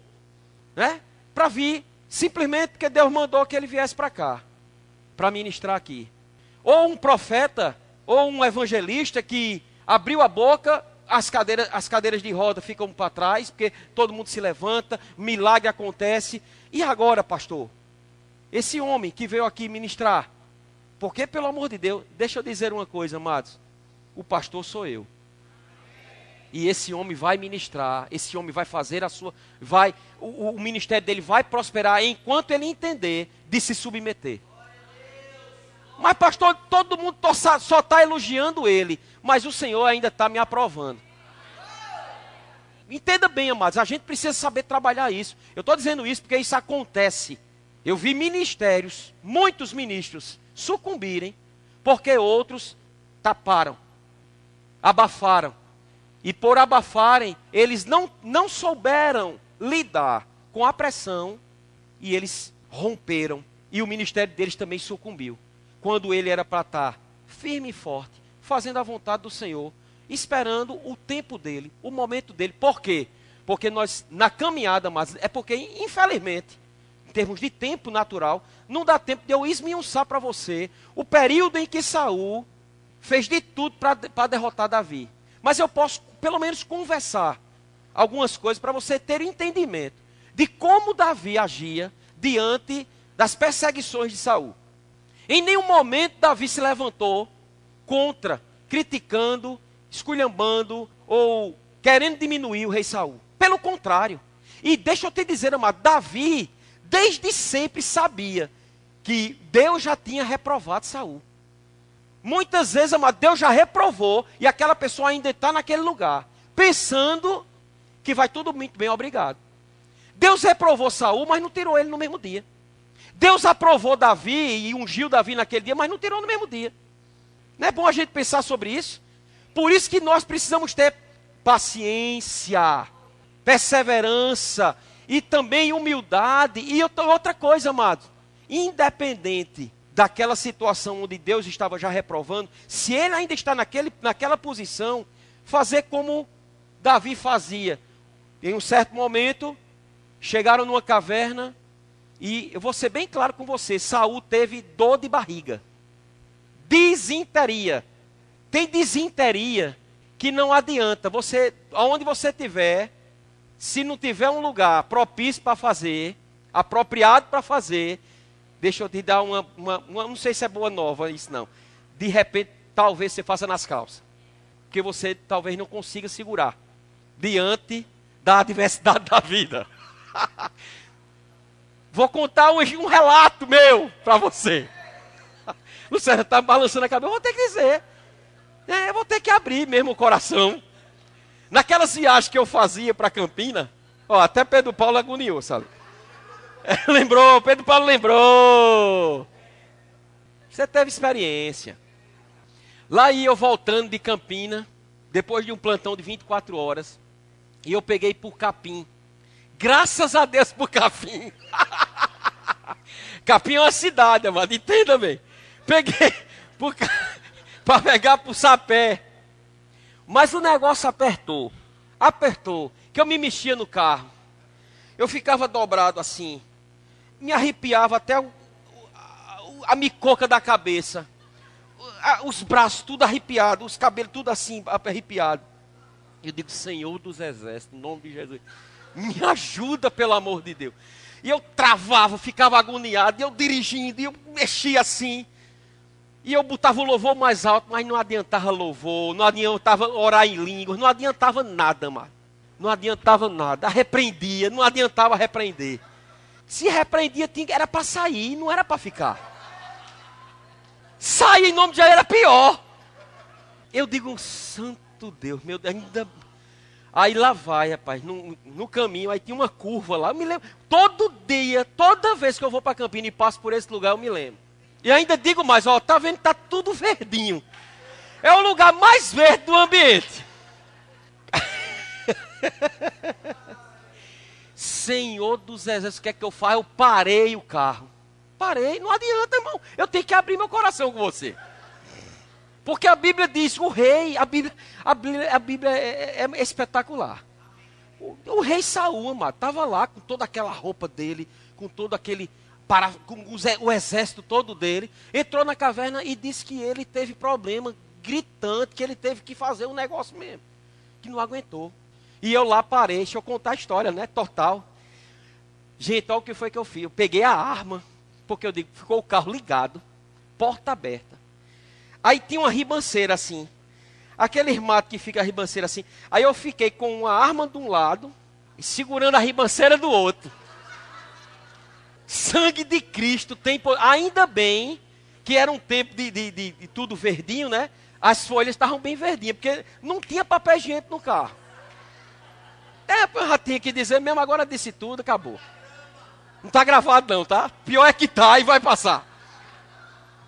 né? Para vir simplesmente porque Deus mandou que ele viesse para cá, para ministrar aqui. Ou um profeta, ou um evangelista que abriu a boca, as cadeiras, as cadeiras de roda ficam para trás, porque todo mundo se levanta, milagre acontece. E agora, pastor? Esse homem que veio aqui ministrar, porque, pelo amor de Deus, deixa eu dizer uma coisa, amados: o pastor sou eu. E esse homem vai ministrar, esse homem vai fazer a sua, vai, o, o ministério dele vai prosperar enquanto ele entender de se submeter. Mas pastor, todo mundo só está elogiando ele, mas o Senhor ainda está me aprovando. Entenda bem, amados, a gente precisa saber trabalhar isso. Eu estou dizendo isso porque isso acontece. Eu vi ministérios, muitos ministros, sucumbirem, porque outros taparam, abafaram e por abafarem, eles não, não souberam lidar com a pressão e eles romperam. E o ministério deles também sucumbiu. Quando ele era para estar firme e forte, fazendo a vontade do Senhor, esperando o tempo dele, o momento dele. Por quê? Porque nós, na caminhada, mas é porque, infelizmente, termos de tempo natural, não dá tempo de eu esmiuçar para você o período em que Saul fez de tudo para derrotar Davi. Mas eu posso pelo menos conversar algumas coisas para você ter entendimento de como Davi agia diante das perseguições de Saul. Em nenhum momento Davi se levantou contra, criticando, esculhambando ou querendo diminuir o rei Saul. Pelo contrário. E deixa eu te dizer, amado, Davi desde sempre sabia que Deus já tinha reprovado Saul. Muitas vezes, amado, Deus já reprovou e aquela pessoa ainda está naquele lugar, pensando que vai tudo muito bem, obrigado. Deus reprovou Saul, mas não tirou ele no mesmo dia. Deus aprovou Davi e ungiu Davi naquele dia, mas não tirou no mesmo dia. Não é bom a gente pensar sobre isso? Por isso que nós precisamos ter paciência, perseverança e também humildade. E outra coisa, amado, independente daquela situação onde Deus estava já reprovando, se ele ainda está naquele, naquela posição, fazer como Davi fazia. Em um certo momento, chegaram numa caverna e eu vou ser bem claro com você, Saul teve dor de barriga. Desinteria. Tem desinteria que não adianta. Você, aonde você estiver, se não tiver um lugar propício para fazer, apropriado para fazer, Deixa eu te dar uma, uma, uma, Não sei se é boa nova isso não. De repente, talvez você faça nas calças. Porque você talvez não consiga segurar. Diante da adversidade da vida. (laughs) Vou contar um, um relato meu para você. (laughs) Luciano está balançando a cabeça. Eu vou ter que dizer. É, eu vou ter que abrir mesmo o coração. Naquelas viagens que eu fazia para Campina, ó, até Pedro Paulo agoniou, sabe? (laughs) lembrou, Pedro Paulo lembrou. Você teve experiência. Lá ia eu voltando de Campina, depois de um plantão de 24 horas, e eu peguei por Capim. Graças a Deus por Capim. (laughs) Capim é uma cidade, amado, entenda bem. Peguei para (laughs) pegar por Sapé. Mas o negócio apertou. Apertou. Que eu me mexia no carro. Eu ficava dobrado assim me arrepiava até o, a, a micoca da cabeça. Os braços tudo arrepiado, os cabelos tudo assim arrepiado. Eu digo, Senhor dos Exércitos, em nome de Jesus, me ajuda pelo amor de Deus. E eu travava, ficava agoniado, e eu dirigindo, e eu mexia assim. E eu botava o louvor mais alto, mas não adiantava louvor, não adiantava orar em línguas, não adiantava nada, mano. Não adiantava nada. Repreendia, não adiantava repreender. Se repreendia, tinha, era para sair, não era para ficar. Sair em nome de Jesus era pior. Eu digo, santo Deus, meu Deus, ainda. Aí lá vai, rapaz, no, no caminho, aí tinha uma curva lá. Eu me lembro, todo dia, toda vez que eu vou para Campina e passo por esse lugar, eu me lembro. E ainda digo mais, ó, tá vendo, tá tudo verdinho. É o lugar mais verde do ambiente. (laughs) Senhor dos exércitos, o que é que eu faço? Eu parei o carro. Parei, não adianta, irmão. Eu tenho que abrir meu coração com você. Porque a Bíblia diz, o rei, a Bíblia, a Bíblia, a Bíblia é, é, é espetacular. O, o, rei Saul, amado, estava lá com toda aquela roupa dele, com todo aquele, para, com o exército todo dele, entrou na caverna e disse que ele teve problema gritante, que ele teve que fazer um negócio mesmo, que não aguentou. E eu lá parei, deixa eu contar a história, né? Total. Gente, olha o que foi que eu fiz. Eu peguei a arma, porque eu digo, ficou o carro ligado, porta aberta. Aí tinha uma ribanceira assim. Aquele mato que fica a ribanceira assim. Aí eu fiquei com uma arma de um lado segurando a ribanceira do outro. Sangue de Cristo tem Ainda bem que era um tempo de, de, de, de tudo verdinho, né? As folhas estavam bem verdinhas, porque não tinha papel higiênico no carro. É, eu já tinha que dizer mesmo, agora disse tudo, acabou. Não está gravado não, tá? Pior é que tá e vai passar.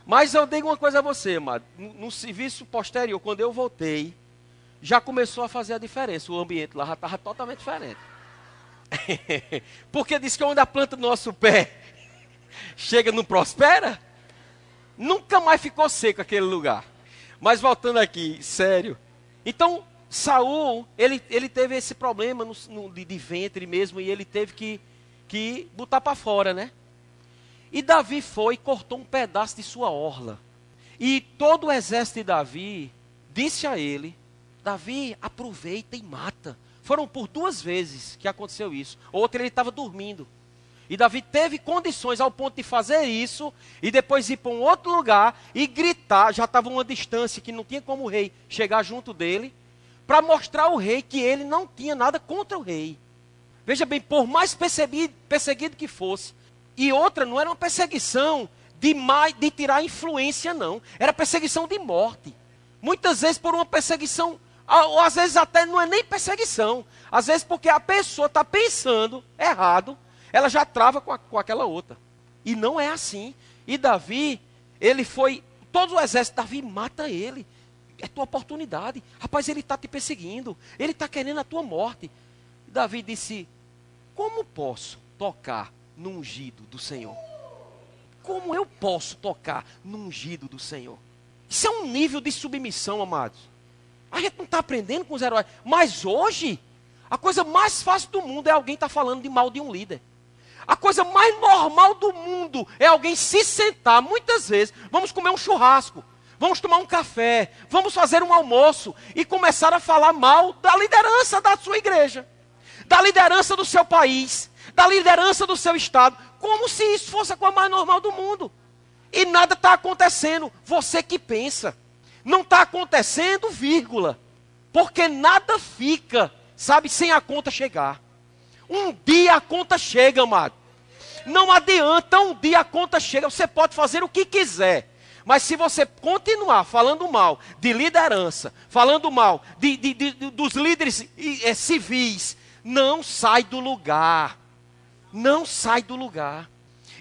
Mas eu digo uma coisa a você, mano. No, no serviço posterior, quando eu voltei, já começou a fazer a diferença. O ambiente lá já estava totalmente diferente. (laughs) Porque diz que onde a planta do nosso pé (laughs) chega não prospera, nunca mais ficou seco aquele lugar. Mas voltando aqui, sério. Então, Saul, ele, ele teve esse problema no, no, de, de, ventre mesmo, e ele teve que, que botar para fora, né? E Davi foi e cortou um pedaço de sua orla. E todo o exército de Davi disse a ele: Davi, aproveita e mata. Foram por duas vezes que aconteceu isso. Outra ele estava dormindo. E Davi teve condições ao ponto de fazer isso e depois ir para um outro lugar e gritar. Já estava uma distância que não tinha como o rei chegar junto dele para mostrar ao rei que ele não tinha nada contra o rei. Veja bem, por mais perseguido, perseguido que fosse, e outra não era uma perseguição de, mais, de tirar influência, não. Era perseguição de morte. Muitas vezes por uma perseguição, ou às vezes até não é nem perseguição. Às vezes porque a pessoa está pensando errado, ela já trava com, a, com aquela outra. E não é assim. E Davi, ele foi, todo o exército, Davi mata ele é tua oportunidade. Rapaz, ele está te perseguindo. Ele está querendo a tua morte. Davi disse: Como posso tocar no ungido do Senhor? Como eu posso tocar no ungido do Senhor? Isso é um nível de submissão, amados. A gente não está aprendendo com os heróis. Mas hoje, a coisa mais fácil do mundo é alguém estar tá falando de mal de um líder. A coisa mais normal do mundo é alguém se sentar, muitas vezes, vamos comer um churrasco vamos tomar um café, vamos fazer um almoço e começar a falar mal da liderança da sua igreja, da liderança do seu país, da liderança do seu estado, como se isso fosse a coisa mais normal do mundo. E nada está acontecendo. Você que pensa. Não está acontecendo, vírgula. Porque nada fica, sabe, sem a conta chegar. Um dia a conta chega, amado. Não adianta, um dia a conta chega. Você pode fazer o que quiser. Mas se você continuar falando mal de liderança, falando mal de, de, de, dos líderes é, civis, não sai do lugar. Não sai do lugar.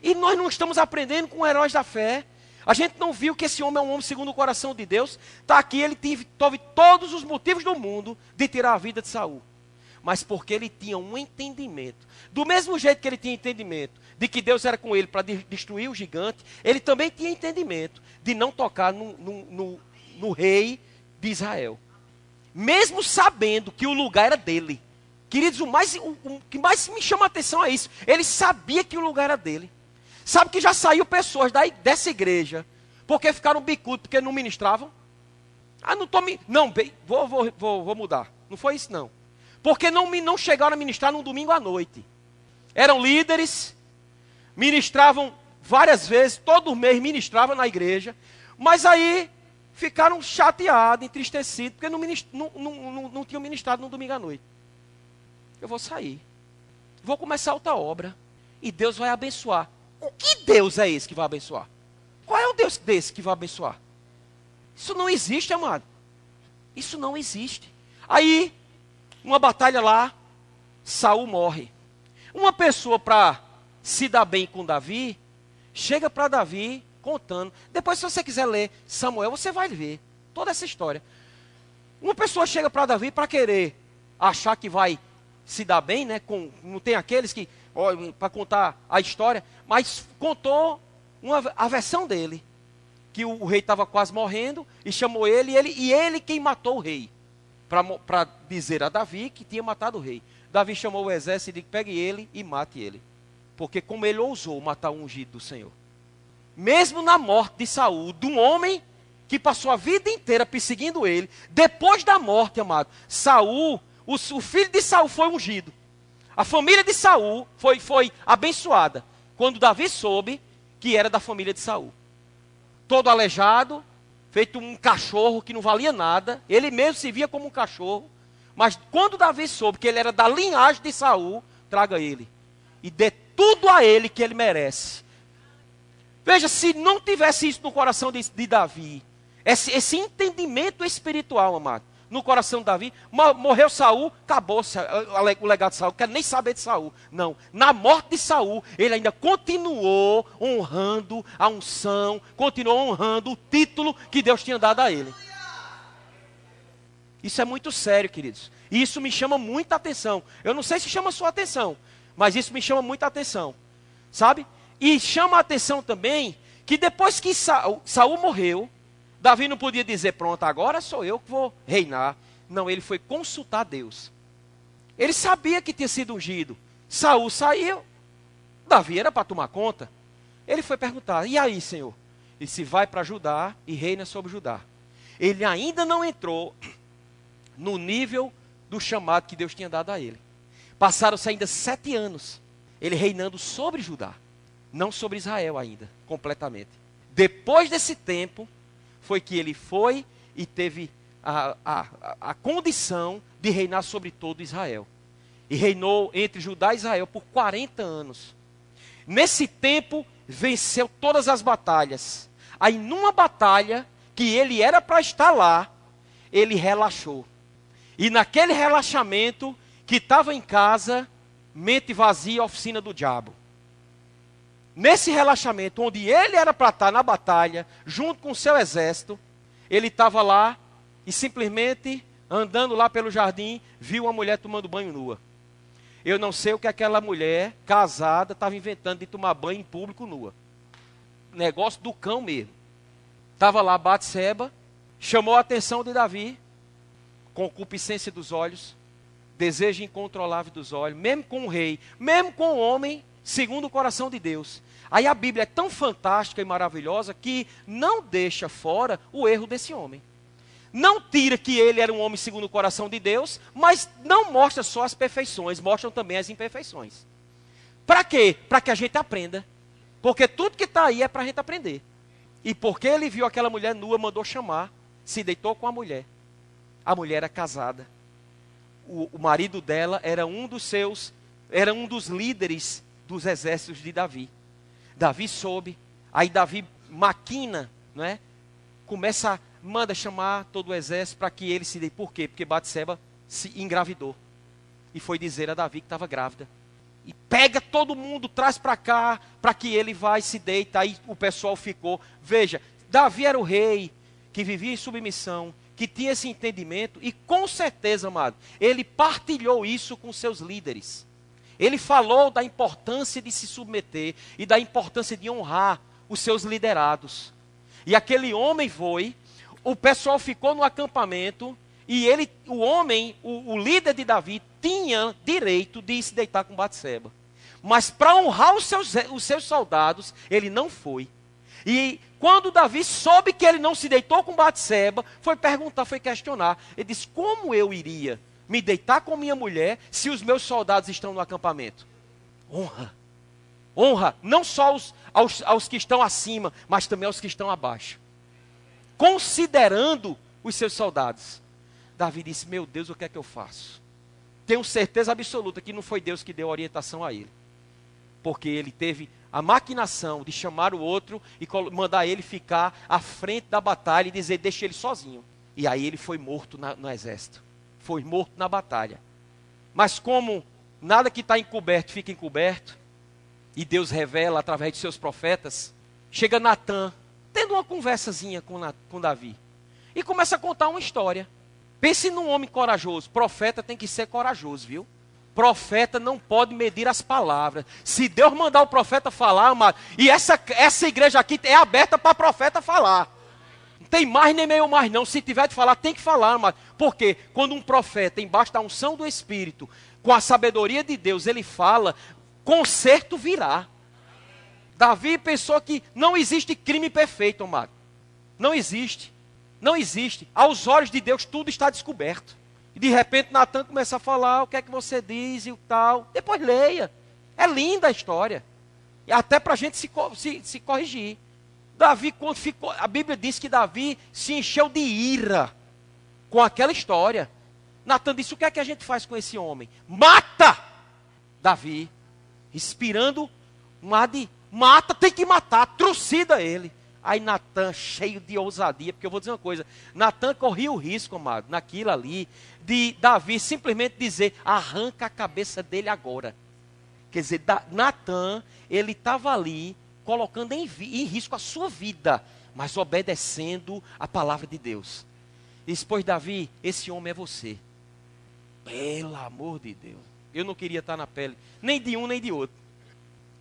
E nós não estamos aprendendo com heróis da fé. A gente não viu que esse homem é um homem segundo o coração de Deus. Está aqui, ele teve, teve todos os motivos do mundo de tirar a vida de Saul. Mas porque ele tinha um entendimento. Do mesmo jeito que ele tinha entendimento de que Deus era com ele para destruir o gigante, ele também tinha entendimento de não tocar no, no, no, no rei de Israel. Mesmo sabendo que o lugar era dele. Queridos, o, mais, o, o, que mais me chama a atenção é isso. Ele sabia que o lugar era dele. Sabe que já saiu pessoas daí, dessa igreja, porque ficaram bicudos, porque não ministravam? Ah, não estou me. Não, vou, vou, vou, vou mudar. Não foi isso, não. Porque não, não chegaram a ministrar num domingo à noite. Eram líderes, ministravam várias vezes, todo mês ministravam na igreja, mas aí ficaram chateados, entristecidos, porque não, não, não, não, tinham ministrado no domingo à noite. Eu vou sair, vou começar outra obra. e Deus vai abençoar. O que Deus é esse que vai abençoar? Qual é o Deus desse que vai abençoar? Isso não existe, amado. Isso não existe. Aí, uma batalha lá, Saul morre. Uma pessoa para se dar bem com Davi, chega para Davi contando. Depois, se você quiser ler Samuel, você vai ver toda essa história. Uma pessoa chega para Davi para querer achar que vai se dar bem, né? Com, não tem aqueles que, para contar a história, mas contou uma, a versão dele. Que o, o rei estava quase morrendo e chamou ele e, ele, e ele quem matou o rei. Para dizer a Davi que tinha matado o rei. Davi chamou o exército e disse: pegue ele e mate ele. Porque como ele ousou matar o ungido do Senhor. Mesmo na morte de Saul, de um homem que passou a vida inteira perseguindo ele, depois da morte, amado, Saul, o, o filho de Saul foi ungido. A família de Saul foi, foi abençoada quando Davi soube que era da família de Saul. Todo aleijado, feito um cachorro que não valia nada, ele mesmo se via como um cachorro, mas quando Davi soube que ele era da linhagem de Saul, traga ele e dê tudo a ele que ele merece. Veja, se não tivesse isso no coração de, de Davi, esse, esse entendimento espiritual, amado, no coração de Davi, morreu Saul, acabou o legado de Saul, quer nem saber de Saul. Não, na morte de Saul, ele ainda continuou honrando a unção, continuou honrando o título que Deus tinha dado a ele. Isso é muito sério, queridos. E isso me chama muita atenção. Eu não sei se chama sua atenção, mas isso me chama muita atenção. Sabe? E chama a atenção também que depois que Saul, Saul morreu, Davi não podia dizer, pronto, agora sou eu que vou reinar. Não, ele foi consultar Deus. Ele sabia que tinha sido ungido. Saul saiu. Davi era para tomar conta. Ele foi perguntar: "E aí, Senhor?" E se vai para Judá e reina sobre Judá. Ele ainda não entrou (clears throat) no nível do chamado que Deus tinha dado a ele. Passaram-se ainda sete anos, ele reinando sobre Judá, não sobre Israel ainda, completamente. Depois desse tempo, foi que ele foi e teve a, a, a condição de reinar sobre todo Israel. E reinou entre Judá e Israel por 40 anos. Nesse tempo, venceu todas as batalhas. Aí, numa batalha, que ele era para estar lá, ele relaxou. E naquele relaxamento, que estava em casa, mente vazia, oficina do diabo nesse relaxamento, onde ele era para estar na batalha, junto com o seu exército, ele estava lá e simplesmente andando lá pelo jardim, viu uma mulher tomando banho nua. Eu não sei o que aquela mulher casada estava inventando de tomar banho em público nua. Negócio do cão mesmo. Estava lá Batseba, chamou a atenção de Davi, concupiscência dos olhos, desejo incontrolável dos olhos, mesmo com o rei, mesmo com o homem, segundo o coração de Deus. Aí a Bíblia é tão fantástica e maravilhosa que não deixa fora o erro desse homem. Não tira que ele era um homem segundo o coração de Deus, mas não mostra só as perfeições, mostram também as imperfeições. Para quê? Para que a gente aprenda. Porque tudo que está aí é para a gente aprender. E porque ele viu aquela mulher nua, mandou chamar, se deitou com a mulher. A mulher era casada. O, o marido dela era um dos seus, era um dos líderes dos exércitos de Davi. Davi soube, aí Davi maquina, não é? Começa, manda chamar todo o exército para que ele se dê. Por quê? Porque Batseba se engravidou. E foi dizer a Davi que estava grávida. E pega todo mundo, traz para cá, para que ele vai se deita. Aí o pessoal ficou. Veja, Davi era o rei que vivia em submissão, que tinha esse entendimento, e com certeza, amado, ele partilhou isso com seus líderes. Ele falou da importância de se submeter e da importância de honrar os seus liderados. E aquele homem foi, o pessoal ficou no acampamento e ele, o homem, o, o líder de Davi, tinha direito de se deitar com Batseba. Mas para honrar os seus, os seus soldados, ele não foi. E quando Davi soube que ele não se deitou com Batseba, foi perguntar, foi questionar. Ele disse: Como eu iria me deitar com minha mulher se os meus soldados estão no acampamento? Honra. Honra não só aos, aos, aos que estão acima, mas também aos que estão abaixo. Considerando os seus soldados. Davi disse: Meu Deus, o que é que eu faço? Tenho certeza absoluta que não foi Deus que deu orientação a ele. porque ele teve a maquinação de chamar o outro e mandar ele ficar à frente da batalha e dizer: deixa ele sozinho. E aí ele foi morto na, no exército. Foi morto na batalha. Mas como nada que está encoberto fica encoberto, e Deus revela através de seus profetas, chega Natan, tendo uma conversazinha com, com Davi, e começa a contar uma história. Pense num homem corajoso. Profeta tem que ser corajoso, viu? Profeta não pode medir as palavras. Se Deus mandar o profeta falar, amado, e essa, essa igreja aqui é aberta para profeta falar. Tem mais nem meio mais, não. Se tiver de falar, tem que falar, amado. Porque quando um profeta, embaixo da unção do Espírito, com a sabedoria de Deus, ele fala, conserto virá. Davi pensou que não existe crime perfeito, amado. Não existe. Não existe. Aos olhos de Deus tudo está descoberto. E de repente Natan começa a falar o que é que você diz e o tal. Depois leia. É linda a história. E até para a gente se, se, se corrigir. Davi, quando ficou. A Bíblia diz que Davi se encheu de ira com aquela história. Natan disse: o que é que a gente faz com esse homem? Mata! Davi, inspirando um ar de mata, tem que matar, trucida ele. Aí Natan, cheio de ousadia, porque eu vou dizer uma coisa: Natan corria o risco, amado, naquilo ali, de Davi simplesmente dizer: arranca a cabeça dele agora. Quer dizer, Natan, ele estava ali colocando em, em, risco a sua vida, mas obedecendo a palavra de Deus. E depois, Davi, esse homem é você. Pelo amor de Deus. Eu não queria estar na pele, nem de um nem de outro.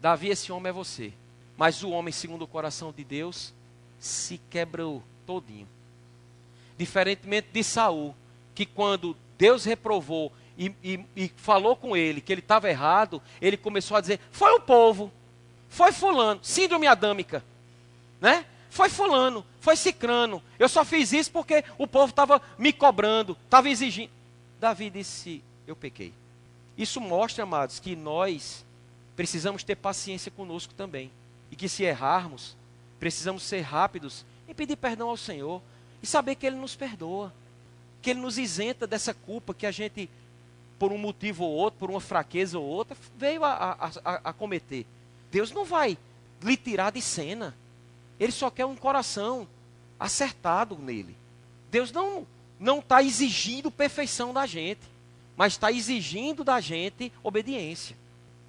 Davi, esse homem é você. Mas o homem, segundo o coração de Deus, se quebrou todinho. Diferentemente de Saul, que quando Deus reprovou e, e, e falou com ele que ele estava errado, ele começou a dizer: foi o povo, foi fulano, síndrome adâmica, né? Foi fulano, foi cicrano. Eu só fiz isso porque o povo estava me cobrando, estava exigindo. Davi disse: eu pequei. Isso mostra, amados, que nós precisamos ter paciência conosco também. E que se errarmos, Precisamos ser rápidos em pedir perdão ao Senhor e saber que Ele nos perdoa, que Ele nos isenta dessa culpa que a gente, por um motivo ou outro, por uma fraqueza ou outra, veio a, a, a, a cometer. Deus não vai lhe tirar de cena. Ele só quer um coração acertado nele. Deus não não está exigindo perfeição da gente, mas está exigindo da gente obediência,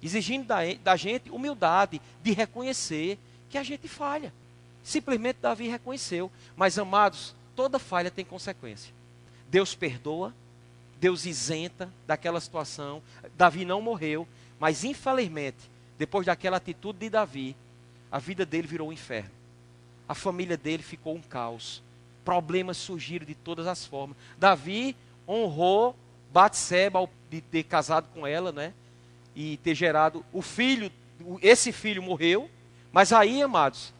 exigindo da, da gente humildade de reconhecer que a gente falha. Simplesmente Davi reconheceu. Mas, amados, toda falha tem consequência. Deus perdoa, Deus isenta daquela situação. Davi não morreu, mas infelizmente, depois daquela atitude de Davi, a vida dele virou um inferno. A família dele ficou um caos. Problemas surgiram de todas as formas. Davi honrou Batseba de ter casado com ela, né? E ter gerado o filho, esse filho morreu, mas aí, amados,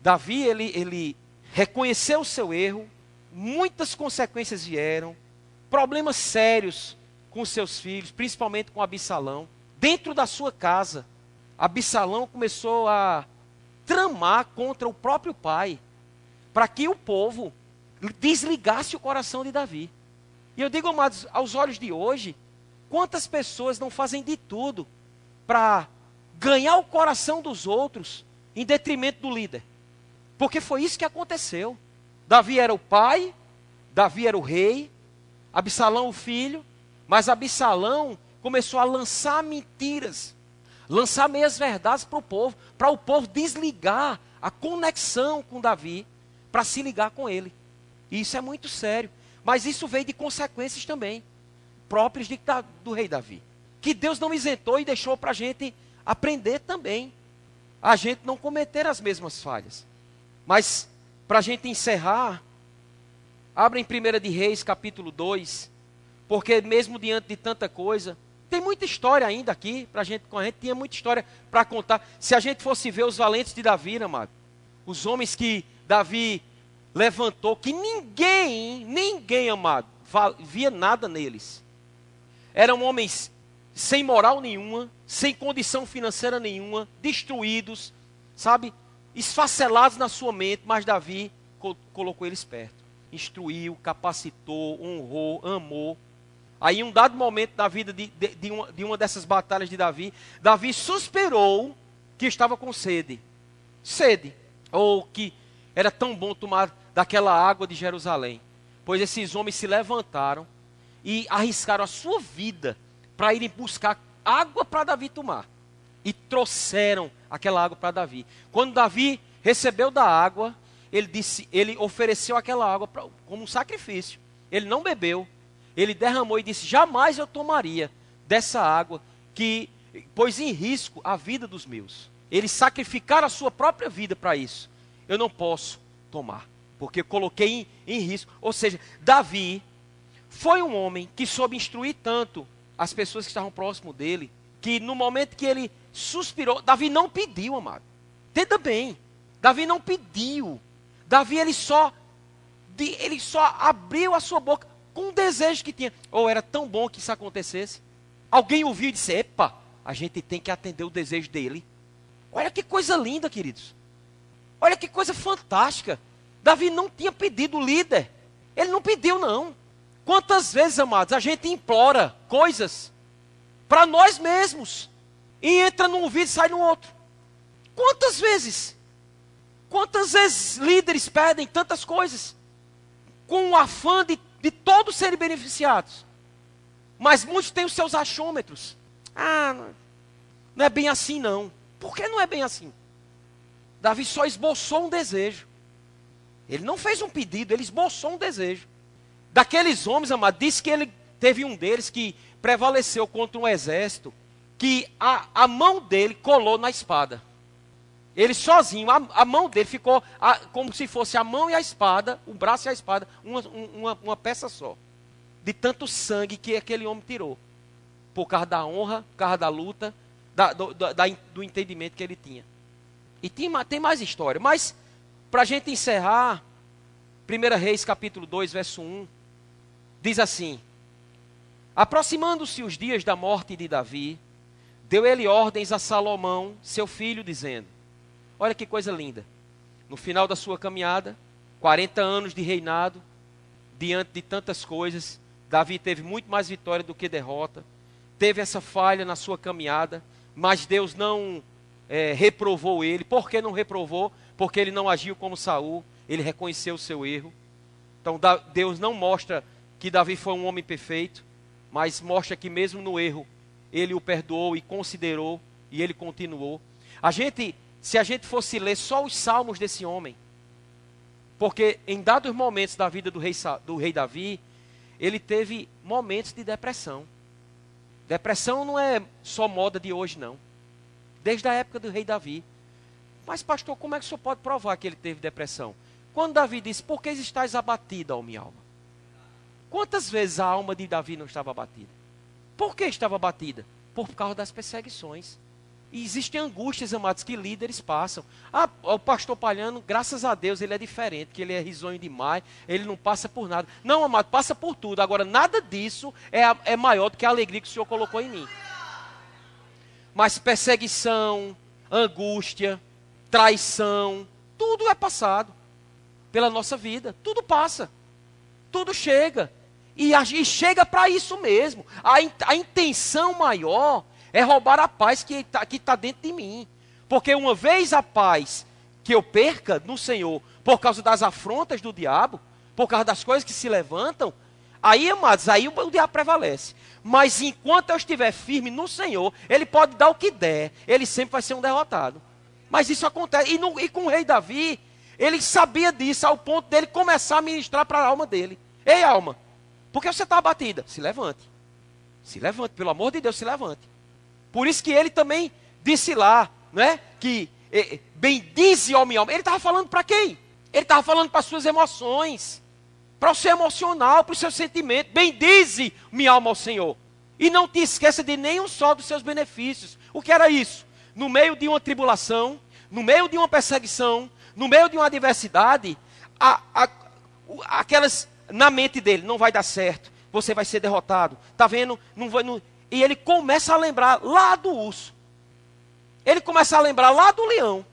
Davi, ele, ele reconheceu o seu erro, muitas consequências vieram, problemas sérios com seus filhos, principalmente com Absalão. Dentro da sua casa, Absalão começou a tramar contra o próprio pai, para que o povo desligasse o coração de Davi. E eu digo, amados, aos olhos de hoje, quantas pessoas não fazem de tudo para ganhar o coração dos outros em detrimento do líder. Porque foi isso que aconteceu. Davi era o pai, Davi era o rei, Absalão o filho, mas Absalão começou a lançar mentiras, lançar meias verdades para o povo, para o povo desligar a conexão com Davi, para se ligar com ele. E isso é muito sério. Mas isso veio de consequências também, próprias de, do rei Davi. Que Deus não isentou e deixou para a gente aprender também. A gente não cometer as mesmas falhas. Mas, para a gente encerrar, abra em 1 de Reis, capítulo 2, porque mesmo diante de tanta coisa, tem muita história ainda aqui, para a gente, a gente tinha muita história para contar. Se a gente fosse ver os valentes de Davi, né, amado, os homens que Davi levantou, que ninguém, ninguém, amado, via nada neles. Eram homens sem moral nenhuma, sem condição financeira nenhuma, destruídos, sabe? Esfacelados na sua mente, mas Davi colocou eles perto. Instruiu, capacitou, honrou, amou. Aí, em um dado momento da vida de, de, de, uma, de uma dessas batalhas de Davi, Davi suspirou que estava com sede. Sede. Ou que era tão bom tomar daquela água de Jerusalém. Pois esses homens se levantaram e arriscaram a sua vida para irem buscar água para Davi tomar. E trouxeram aquela água para Davi. Quando Davi recebeu da água, ele disse, ele ofereceu aquela água pra, como um sacrifício. Ele não bebeu, ele derramou e disse: Jamais eu tomaria dessa água que pôs em risco a vida dos meus. Eles sacrificaram a sua própria vida para isso. Eu não posso tomar, porque coloquei em, em risco. Ou seja, Davi foi um homem que soube instruir tanto as pessoas que estavam próximo dele, que no momento que ele suspirou, Davi não pediu, amado. Entenda bem. Davi não pediu. Davi ele só ele só abriu a sua boca com um desejo que tinha. Ou era tão bom que isso acontecesse. Alguém ouviu e disse: "Epa, a gente tem que atender o desejo dele". Olha que coisa linda, queridos. Olha que coisa fantástica. Davi não tinha pedido líder. Ele não pediu não. Quantas vezes, amados, a gente implora coisas para nós mesmos e entra num ouvido e sai no outro? Quantas vezes? Quantas vezes líderes pedem tantas coisas com o afã de, de todos serem beneficiados? Mas muitos têm os seus achômetros. Ah, não é bem assim não. Por que não é bem assim? Davi só esboçou um desejo. Ele não fez um pedido, ele esboçou um desejo. Daqueles homens, amado, disse que ele teve um deles que prevaleceu contra um exército, que a, a mão dele colou na espada. Ele sozinho, a, a mão dele ficou a, como se fosse a mão e a espada, o braço e a espada, uma, uma, uma peça só. De tanto sangue que aquele homem tirou. Por causa da honra, por causa da luta, da, do, da, do entendimento que ele tinha. E tem, tem mais história. Mas, para a gente encerrar, 1 Reis capítulo 2, verso 1, diz assim: Aproximando-se os dias da morte de Davi, deu ele ordens a Salomão, seu filho, dizendo: Olha que coisa linda. No final da sua caminhada, 40 anos de reinado, diante de tantas coisas, Davi teve muito mais vitória do que derrota. Teve essa falha na sua caminhada, mas Deus não é, reprovou ele. Por que não reprovou? Porque ele não agiu como Saul, ele reconheceu o seu erro. Então Deus não mostra que Davi foi um homem perfeito, mas mostra que mesmo no erro, ele o perdoou e considerou e ele continuou. A gente se a gente fosse ler só os salmos desse homem, porque em dados momentos da vida do rei, do rei Davi, ele teve momentos de depressão. Depressão não é só moda de hoje, não. Desde a época do rei Davi. Mas, pastor, como é que o senhor pode provar que ele teve depressão? Quando Davi disse, por que estás abatida, ó minha alma? Quantas vezes a alma de Davi não estava abatida? Por que estava abatida? Por causa das perseguições. E existem angústias, amados, que líderes passam. Ah, o pastor Palhano, graças a Deus, ele é diferente, que ele é risonho demais, ele não passa por nada. Não, amado, passa por tudo. Agora, nada disso é, é maior do que a alegria que o Senhor colocou em mim. Mas perseguição, angústia, traição, tudo é passado pela nossa vida. Tudo passa. Tudo chega. E, e chega para isso mesmo. A, a intenção maior é roubar a paz que está tá dentro de mim. Porque uma vez a paz que eu perca no Senhor, por causa das afrontas do diabo, por causa das coisas que se levantam, aí, amados, aí o, o diabo prevalece. Mas enquanto eu estiver firme no Senhor, ele pode dar o que der, ele sempre vai ser um derrotado. Mas isso acontece. E, no, e com o rei Davi, ele sabia disso, ao ponto dele começar a ministrar para a alma dele. Ei, alma, por que você está abatida? Se levante. Se levante, pelo amor de Deus, se levante. Por isso que ele também disse lá, né? Que eh, bendize, ó minha alma. Ele estava falando para quem? Ele estava falando para suas emoções, para o seu emocional, para o seu sentimento. Bendize, minha alma, ao Senhor. E não te esqueça de nenhum só dos seus benefícios. O que era isso? No meio de uma tribulação, no meio de uma perseguição, no meio de uma adversidade, a, a, aquelas na mente dele, não vai dar certo, você vai ser derrotado. Tá vendo? Não vai, não, e ele começa a lembrar lá do urso. Ele começa a lembrar lá do leão.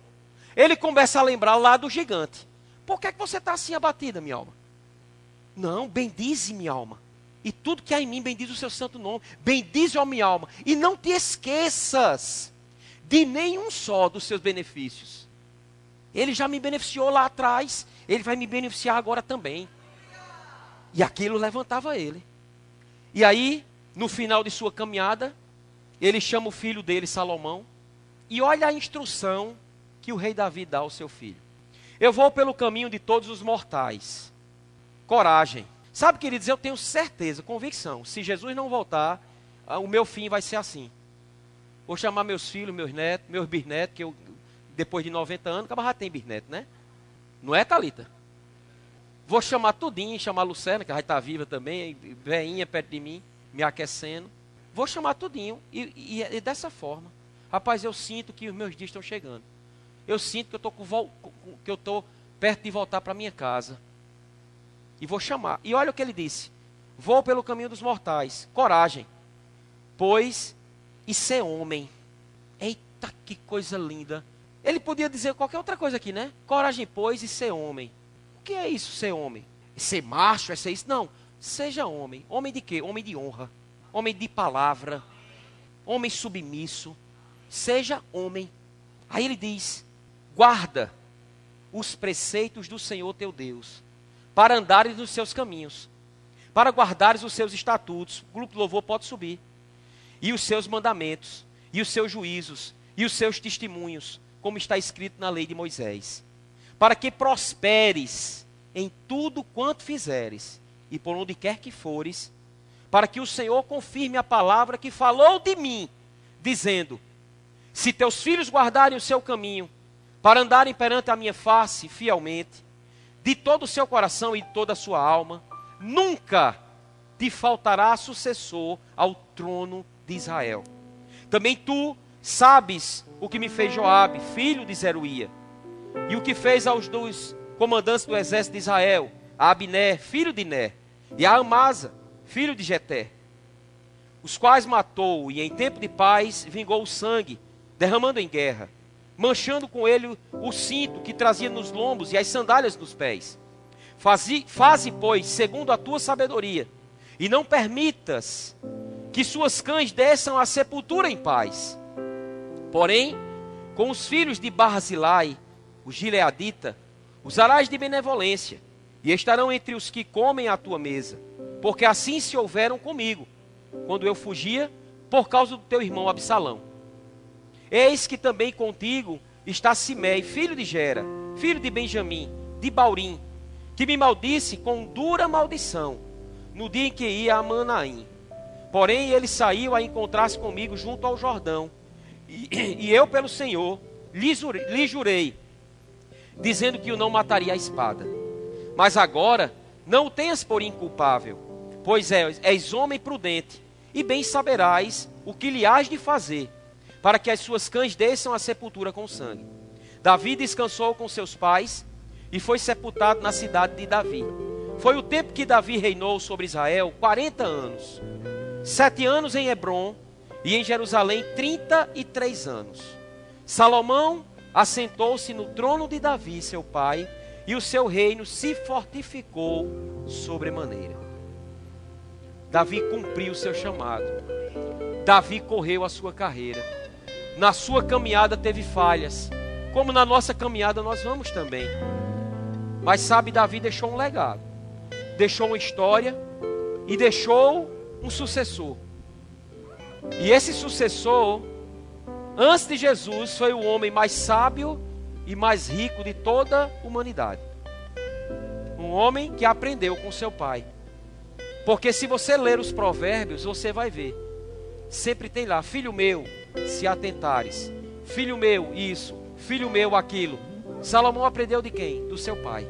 Ele começa a lembrar lá do gigante. Por que, é que você está assim abatida, minha alma? Não, bendize minha alma. E tudo que há em mim, bendiz o seu santo nome. Bendize a minha alma. E não te esqueças de nenhum só dos seus benefícios. Ele já me beneficiou lá atrás, ele vai me beneficiar agora também. E aquilo levantava ele. E aí, no final de sua caminhada, ele chama o filho dele, Salomão, e olha a instrução que o rei Davi dá ao seu filho. Eu vou pelo caminho de todos os mortais. Coragem. Sabe, queridos, eu tenho certeza, convicção, se Jesus não voltar, ah, o meu fim vai ser assim. Vou chamar meus filhos, meus netos, meus bisnetos, que eu, depois de 90 anos, acaba já tem bisneto, né? Não é, Talita? Vou chamar tudinho, chamar a Lucena, que já está viva também, veinha perto de mim, me aquecendo. Vou chamar tudinho, e, e, e dessa forma. Rapaz, eu sinto que os meus dias estão chegando. Eu sinto que eu estou perto de voltar para minha casa. E vou chamar. E olha o que ele disse: Vou pelo caminho dos mortais. Coragem. Pois e ser homem. Eita, que coisa linda. Ele podia dizer qualquer outra coisa aqui, né? Coragem, pois, e ser homem. O que é isso, ser homem? Ser macho? É ser isso? Não. Seja homem. Homem de quê? Homem de honra. Homem de palavra. Homem submisso. Seja homem. Aí ele diz: guarda os preceitos do Senhor teu Deus, para andares nos seus caminhos, para guardares os seus estatutos. O grupo de louvor pode subir. E os seus mandamentos, e os seus juízos, e os seus testemunhos, como está escrito na lei de Moisés, para que prosperes em tudo quanto fizeres, e por onde quer que fores, para que o Senhor confirme a palavra que falou de mim, dizendo: Se teus filhos guardarem o seu caminho, para andarem perante a minha face fielmente, de todo o seu coração e de toda a sua alma, nunca te faltará sucessor ao trono de Israel. Também tu sabes o que me fez Joabe, filho de Zeruia, e o que fez aos dois comandantes do exército de Israel, a Abiné, filho de Né, e a Amasa, filho de Jeté, os quais matou e em tempo de paz vingou o sangue, derramando em guerra, manchando com ele o cinto que trazia nos lombos e as sandálias dos pés. Faze, faze, pois, segundo a tua sabedoria, e não permitas que suas cães desçam à sepultura em paz. Porém, com os filhos de Barzilai, o Gileadita, usarás de benevolência, e estarão entre os que comem à tua mesa, porque assim se houveram comigo, quando eu fugia por causa do teu irmão Absalão. Eis que também contigo está Simei, filho de Gera, filho de Benjamim, de Baurim, que me maldisse com dura maldição, no dia em que ia a Manaim. Porém, ele saiu a encontrar-se comigo junto ao Jordão. E, e eu, pelo Senhor, lhe jurei, lhe jurei, dizendo que o não mataria a espada. Mas agora, não o tenhas por inculpável, pois és, és homem prudente, e bem saberás o que lhe has de fazer, para que as suas cães desçam à sepultura com sangue. Davi descansou com seus pais e foi sepultado na cidade de Davi. Foi o tempo que Davi reinou sobre Israel, 40 anos sete anos em Hebron e em Jerusalém trinta e três anos. Salomão assentou-se no trono de Davi, seu pai, e o seu reino se fortificou sobremaneira. Davi cumpriu o seu chamado. Davi correu a sua carreira. Na sua caminhada teve falhas, como na nossa caminhada nós vamos também. Mas sabe, Davi deixou um legado, deixou uma história e deixou um sucessor. E esse sucessor, antes de Jesus, foi o homem mais sábio e mais rico de toda a humanidade. Um homem que aprendeu com seu pai. Porque se você ler os provérbios, você vai ver. Sempre tem lá, filho meu, se atentares. Filho meu, isso. Filho meu, aquilo. Salomão aprendeu de quem? Do seu pai.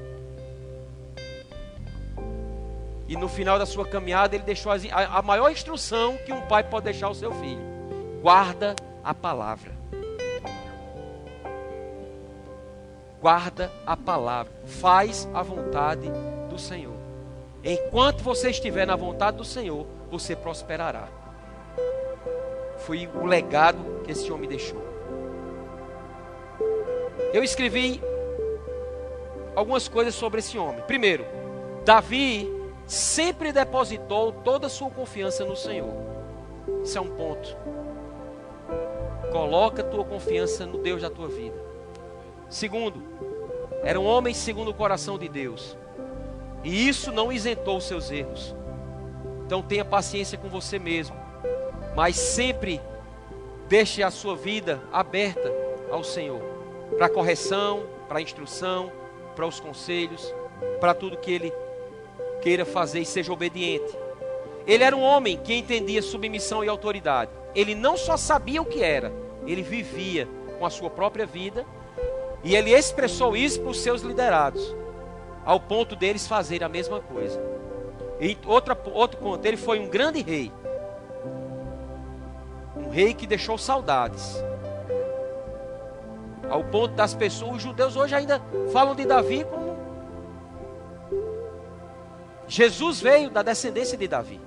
E no final da sua caminhada, ele deixou a, a maior instrução que um pai pode deixar ao seu filho: guarda a palavra. Guarda a palavra. Faz a vontade do Senhor. Enquanto você estiver na vontade do Senhor, você prosperará. Foi o legado que esse homem deixou. Eu escrevi algumas coisas sobre esse homem. Primeiro, Davi sempre depositou toda a sua confiança no Senhor. Isso é um ponto. Coloca a tua confiança no Deus da tua vida. Segundo, era um homem segundo o coração de Deus. E isso não isentou os seus erros. Então tenha paciência com você mesmo. Mas sempre deixe a sua vida aberta ao Senhor. Para correção, para instrução, para os conselhos, para tudo que Ele queira fazer e seja obediente. Ele era um homem que entendia submissão e autoridade. Ele não só sabia o que era, ele vivia com a sua própria vida e ele expressou isso para os seus liderados, ao ponto deles fazerem a mesma coisa. E outra, outro ponto, ele foi um grande rei, um rei que deixou saudades, ao ponto das pessoas, os judeus hoje ainda falam de Davi como Jesus veio da descendência de Davi.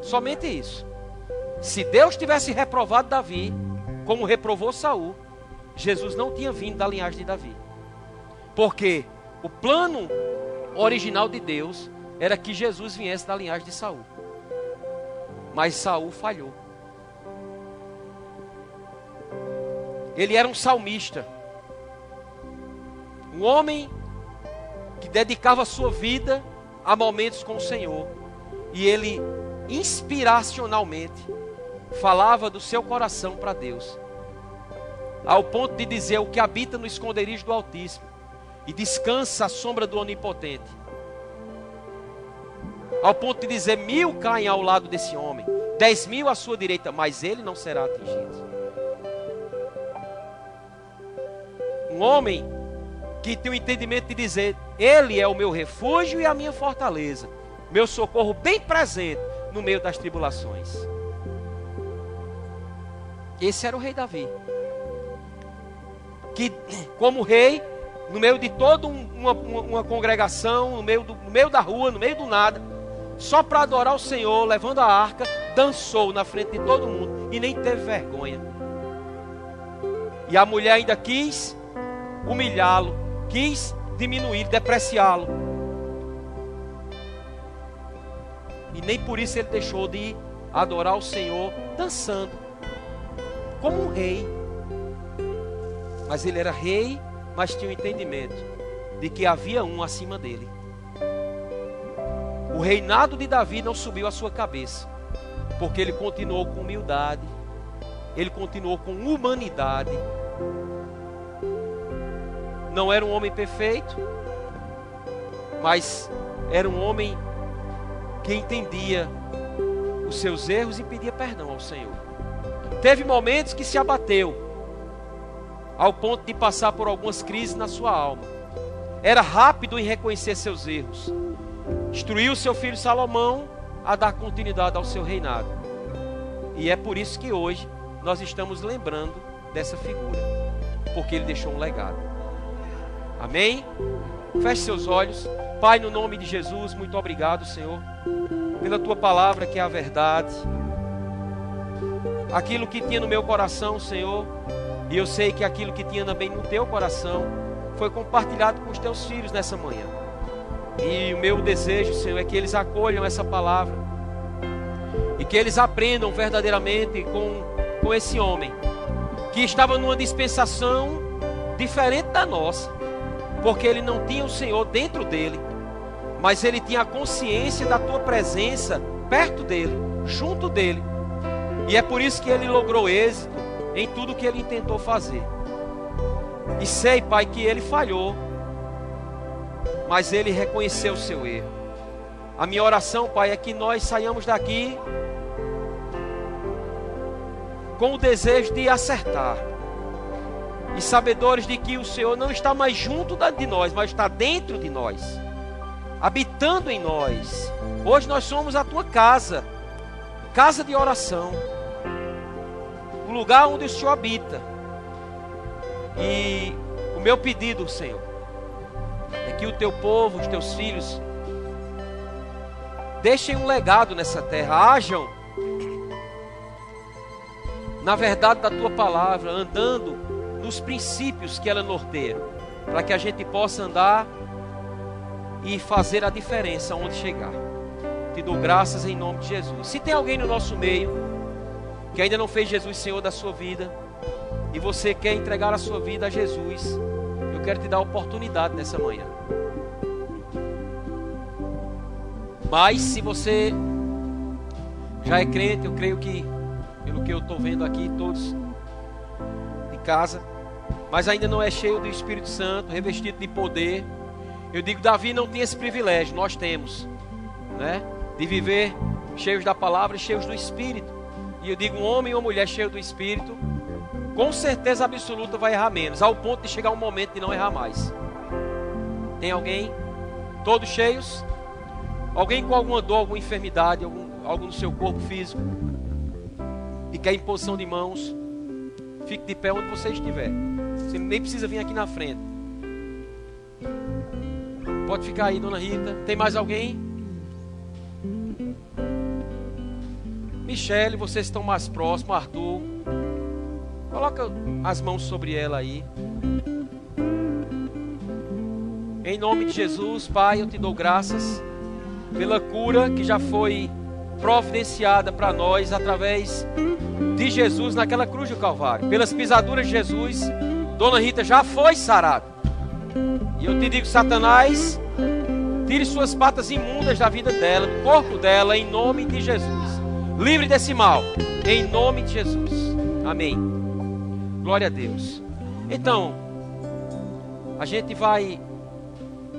Somente isso. Se Deus tivesse reprovado Davi, como reprovou Saul, Jesus não tinha vindo da linhagem de Davi. Porque o plano original de Deus era que Jesus viesse da linhagem de Saul. Mas Saul falhou. Ele era um salmista. Um homem que dedicava sua vida a momentos com o Senhor. E ele inspiracionalmente falava do seu coração para Deus. Ao ponto de dizer o que habita no esconderijo do Altíssimo e descansa à sombra do Onipotente. Ao ponto de dizer: mil caem ao lado desse homem, dez mil à sua direita, mas ele não será atingido. Um homem que tem o entendimento de dizer: Ele é o meu refúgio e a minha fortaleza, meu socorro bem presente no meio das tribulações. Esse era o rei Davi. Que, como rei, no meio de toda uma, uma, uma congregação, no meio, do, no meio da rua, no meio do nada, só para adorar o Senhor, levando a arca, dançou na frente de todo mundo e nem teve vergonha. E a mulher ainda quis humilhá-lo, quis diminuir, depreciá-lo. E nem por isso ele deixou de adorar o Senhor dançando, como um rei. Mas ele era rei, mas tinha o um entendimento de que havia um acima dele. O reinado de Davi não subiu à sua cabeça, porque ele continuou com humildade, ele continuou com humanidade, não era um homem perfeito, mas era um homem que entendia os seus erros e pedia perdão ao Senhor. Teve momentos que se abateu, ao ponto de passar por algumas crises na sua alma. Era rápido em reconhecer seus erros. Instruiu seu filho Salomão a dar continuidade ao seu reinado. E é por isso que hoje nós estamos lembrando dessa figura, porque ele deixou um legado. Amém? Feche seus olhos. Pai, no nome de Jesus, muito obrigado, Senhor, pela tua palavra que é a verdade. Aquilo que tinha no meu coração, Senhor, e eu sei que aquilo que tinha também no teu coração foi compartilhado com os teus filhos nessa manhã. E o meu desejo, Senhor, é que eles acolham essa palavra e que eles aprendam verdadeiramente com, com esse homem que estava numa dispensação diferente da nossa porque ele não tinha o Senhor dentro dele, mas ele tinha a consciência da tua presença perto dele, junto dele. E é por isso que ele logrou êxito em tudo que ele tentou fazer. E sei, Pai, que ele falhou, mas ele reconheceu o seu erro. A minha oração, Pai, é que nós saiamos daqui com o desejo de acertar e sabedores de que o Senhor não está mais junto de nós, mas está dentro de nós, habitando em nós. Hoje nós somos a tua casa, casa de oração, lugar onde o Senhor habita. E o meu pedido, Senhor, é que o teu povo, os teus filhos, deixem um legado nessa terra, hajam na verdade da tua palavra, andando nos princípios que ela norteia, para que a gente possa andar e fazer a diferença onde chegar. Te dou graças em nome de Jesus. Se tem alguém no nosso meio que ainda não fez Jesus Senhor da sua vida e você quer entregar a sua vida a Jesus, eu quero te dar a oportunidade nessa manhã. Mas se você já é crente, eu creio que, pelo que eu estou vendo aqui, todos de casa, mas ainda não é cheio do Espírito Santo, revestido de poder. Eu digo, Davi não tinha esse privilégio, nós temos, né? De viver cheios da palavra e cheios do Espírito. E eu digo, um homem ou mulher cheio do Espírito, com certeza absoluta vai errar menos, ao ponto de chegar um momento de não errar mais. Tem alguém? Todos cheios? Alguém com alguma dor, alguma enfermidade, algum, algo no seu corpo físico e quer imposição de mãos, fique de pé onde você estiver. Você nem precisa vir aqui na frente. Pode ficar aí, dona Rita. Tem mais alguém? Michele, vocês estão mais próximos, Arthur. Coloca as mãos sobre ela aí. Em nome de Jesus, Pai, eu te dou graças pela cura que já foi providenciada para nós através de Jesus naquela cruz do Calvário. Pelas pisaduras de Jesus, Dona Rita já foi sarada. E eu te digo, Satanás, tire suas patas imundas da vida dela, do corpo dela, em nome de Jesus. Livre desse mal, em nome de Jesus. Amém. Glória a Deus. Então, a gente vai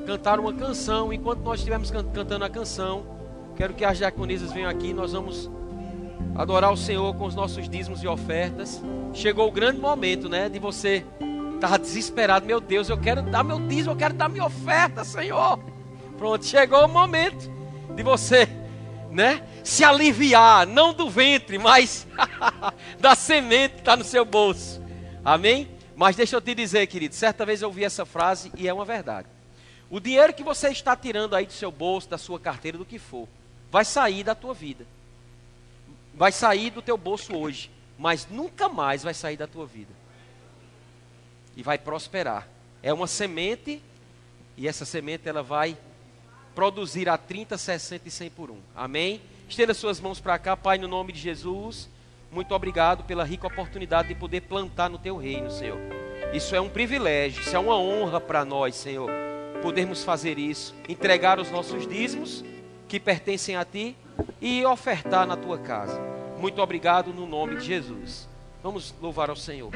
cantar uma canção. Enquanto nós estivermos cantando a canção, quero que as diaconisas venham aqui. Nós vamos adorar o Senhor com os nossos dízimos e ofertas. Chegou o grande momento, né? De você estar desesperado. Meu Deus, eu quero dar meu dízimo, eu quero dar minha oferta, Senhor. Pronto, chegou o momento de você, né? Se aliviar, não do ventre, mas (laughs) da semente que está no seu bolso. Amém? Mas deixa eu te dizer, querido, certa vez eu ouvi essa frase e é uma verdade. O dinheiro que você está tirando aí do seu bolso, da sua carteira, do que for, vai sair da tua vida. Vai sair do teu bolso hoje, mas nunca mais vai sair da tua vida. E vai prosperar. É uma semente e essa semente ela vai produzir a 30, 60 e 100 por um. Amém? Estenda suas mãos para cá, Pai, no nome de Jesus. Muito obrigado pela rica oportunidade de poder plantar no teu reino, Senhor. Isso é um privilégio, isso é uma honra para nós, Senhor podermos fazer isso, entregar os nossos dízimos que pertencem a Ti e ofertar na Tua casa. Muito obrigado no nome de Jesus. Vamos louvar ao Senhor.